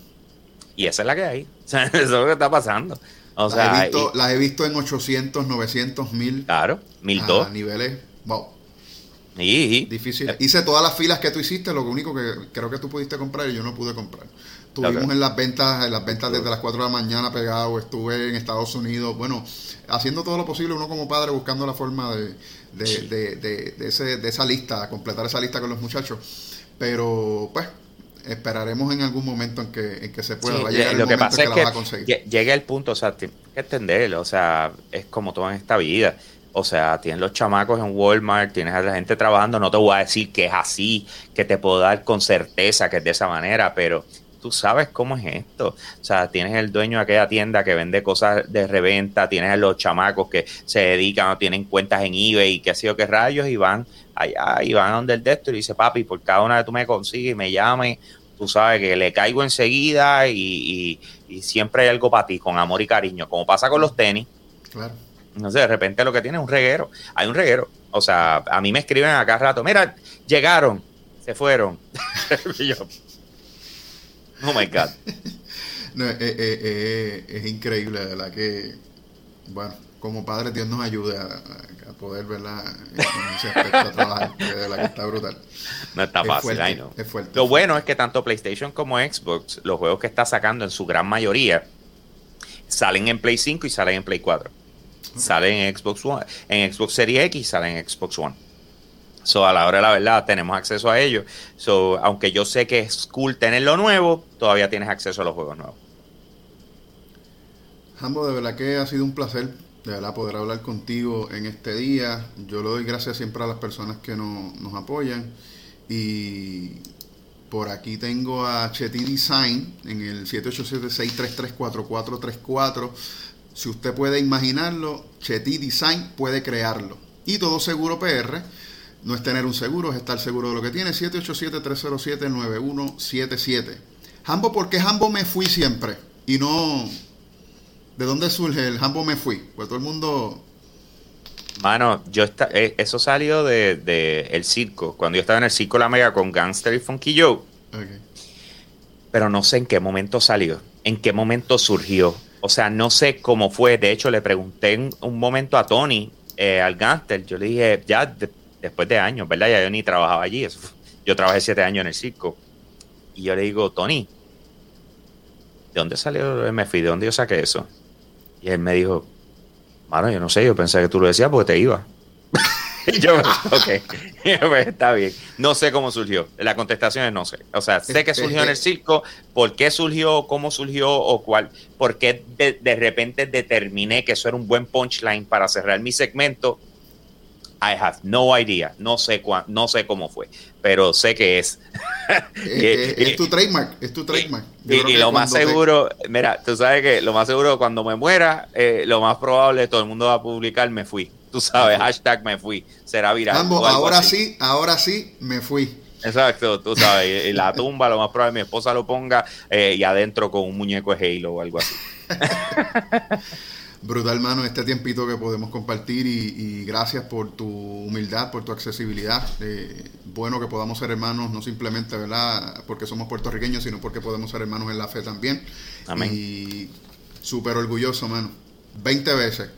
Y esa es la que hay. eso es lo que está pasando. O las, sea, he visto, las he visto en 800, 900, 1000. Claro, 1002. A niveles, wow. Y, Difícil. Eh. Hice todas las filas que tú hiciste, lo único que creo que tú pudiste comprar y yo no pude comprar. Estuvimos en las ventas, en las ventas desde las 4 de la mañana pegado, estuve en Estados Unidos, bueno, haciendo todo lo posible uno como padre buscando la forma de, de, de, ese, de esa lista, completar esa lista con los muchachos. Pero pues esperaremos en algún momento en que, en que se pueda. lo que pasa es que, llegue el punto, o sea, tienes que entenderlo, o sea, es como todo en esta vida. O sea, tienes los chamacos en Walmart, tienes a la gente trabajando, no te voy a decir que es así, que te puedo dar con certeza que es de esa manera, pero tú sabes cómo es esto. O sea, tienes el dueño de aquella tienda que vende cosas de reventa, tienes a los chamacos que se dedican o tienen cuentas en eBay y qué ha sido qué rayos y van allá y van a donde el de y dice, papi, por cada una de tú me consigues y me llames, tú sabes que le caigo enseguida y, siempre hay algo para ti, con amor y cariño, como pasa con los tenis. Claro. No sé, de repente lo que tiene es un reguero. Hay un reguero. O sea, a mí me escriben acá rato, mira, llegaron, se fueron. Oh my God. no, eh, eh, eh, es increíble, de verdad que, bueno, como padre Dios nos ayude a, poder, ¿verdad? En ese aspecto trabajar, de verdad que está brutal. No está fácil, fuerte, no. Es fuerte. Lo bueno es que tanto PlayStation como Xbox, los juegos que está sacando en su gran mayoría, salen en Play 5 y salen en Play 4. Salen en Xbox One, en Xbox Series X y salen en Xbox One. So, a la hora de la verdad, tenemos acceso a ellos. So, aunque yo sé que es cool tener lo nuevo, todavía tienes acceso a los juegos nuevos. Jambo, de verdad que ha sido un placer, de verdad, poder hablar contigo en este día. Yo le doy gracias siempre a las personas que nos apoyan. Y por aquí tengo a Chetty Design en el 787-633-4434. Si usted puede imaginarlo, Chetty Design puede crearlo. Y todo seguro PR no es tener un seguro, es estar seguro de lo que tiene. 787-307-9177. Jambo, ¿por qué Jambo me fui siempre? Y no... ¿De dónde surge el Jambo me fui? Pues todo el mundo... Mano, yo está, eh, eso salió de, el circo, cuando yo estaba en el circo La Mega con Gangster y Funky Joe. Pero no sé en qué momento salió, en qué momento surgió. O sea, no sé cómo fue. De hecho, le pregunté en un momento a Tony, eh, al Gangster, yo le dije, ya después de años, ¿verdad? Ya yo ni trabajaba allí. yo trabajé siete años en el circo. Y yo le digo, Tony, ¿de dónde salió el MFI? ¿De dónde yo saqué eso? Y él me dijo, Mano, yo no sé, yo pensé que tú lo decías porque te iba. y yo, ok, pues, está bien. No sé cómo surgió. La contestación es no sé. O sea, sé que surgió en el circo, por qué surgió, cómo surgió o cuál, por qué de, repente determiné que eso era un buen punchline para cerrar mi segmento. I have no idea. No sé, no sé cómo fue, pero sé que es. es, tu trademark, es tu trademark. y, lo más seguro, mira, tú sabes que lo más seguro cuando me muera, eh, lo más probable todo el mundo va a publicar me fui. Tú sabes, hashtag me fui. Será viral. ahora sí, ahora sí me fui. Exacto, tú sabes, y, la tumba lo más probable mi esposa lo ponga eh, y adentro con un muñeco de Halo o algo así. Brutal, mano, este tiempito que podemos compartir y, gracias por tu humildad, por tu accesibilidad. Eh, bueno que podamos ser hermanos, no simplemente, ¿verdad? Porque somos puertorriqueños, sino porque podemos ser hermanos en la fe también. Amén. Y súper orgulloso, mano. Veinte veces.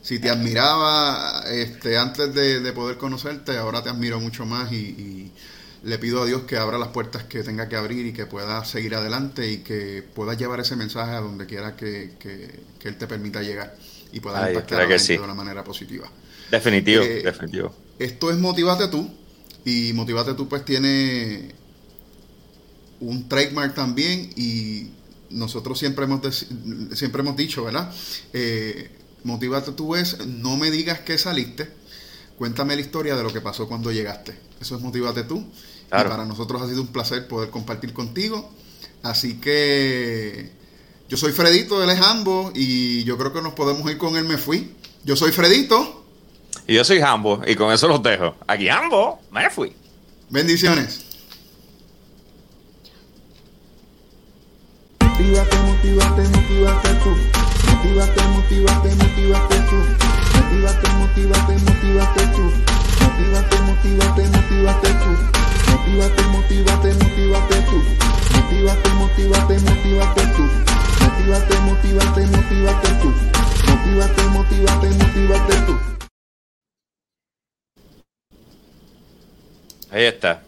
Si te admiraba este, antes de, poder conocerte, ahora te admiro mucho más y le pido a Dios que abra las puertas que tenga que abrir y que pueda seguir adelante y que pueda llevar ese mensaje a donde quiera que, Él te permita llegar y pueda impactar a la gente de una manera positiva. Definitivo, eh, definitivo. Esto es Motivate tú y Motivate tú pues tiene un trademark también y nosotros siempre hemos, siempre hemos dicho, ¿verdad? Eh, Motivate tú es, no me digas que saliste, cuéntame la historia de lo que pasó cuando llegaste. Eso es Motivate tú y para nosotros ha sido un placer poder compartir contigo. Así que yo soy Fredito, él es Jambo y yo creo que nos podemos ir con él me fui. Yo soy Fredito. Y yo soy Jambo y con eso los dejo. Aquí Jambo, me fui. Bendiciones. Motívate, motívate, motívate tú. Motívate, motívate, motívate tú. Motívate, motívate, motívate tú. Motívate, motívate, motívate tú. Motívate, motívate, motívate tú. Motívate, motívate, motívate tú. Motívate, motívate, motívate tú. Motívate, motívate, motívate tú. Ahí está.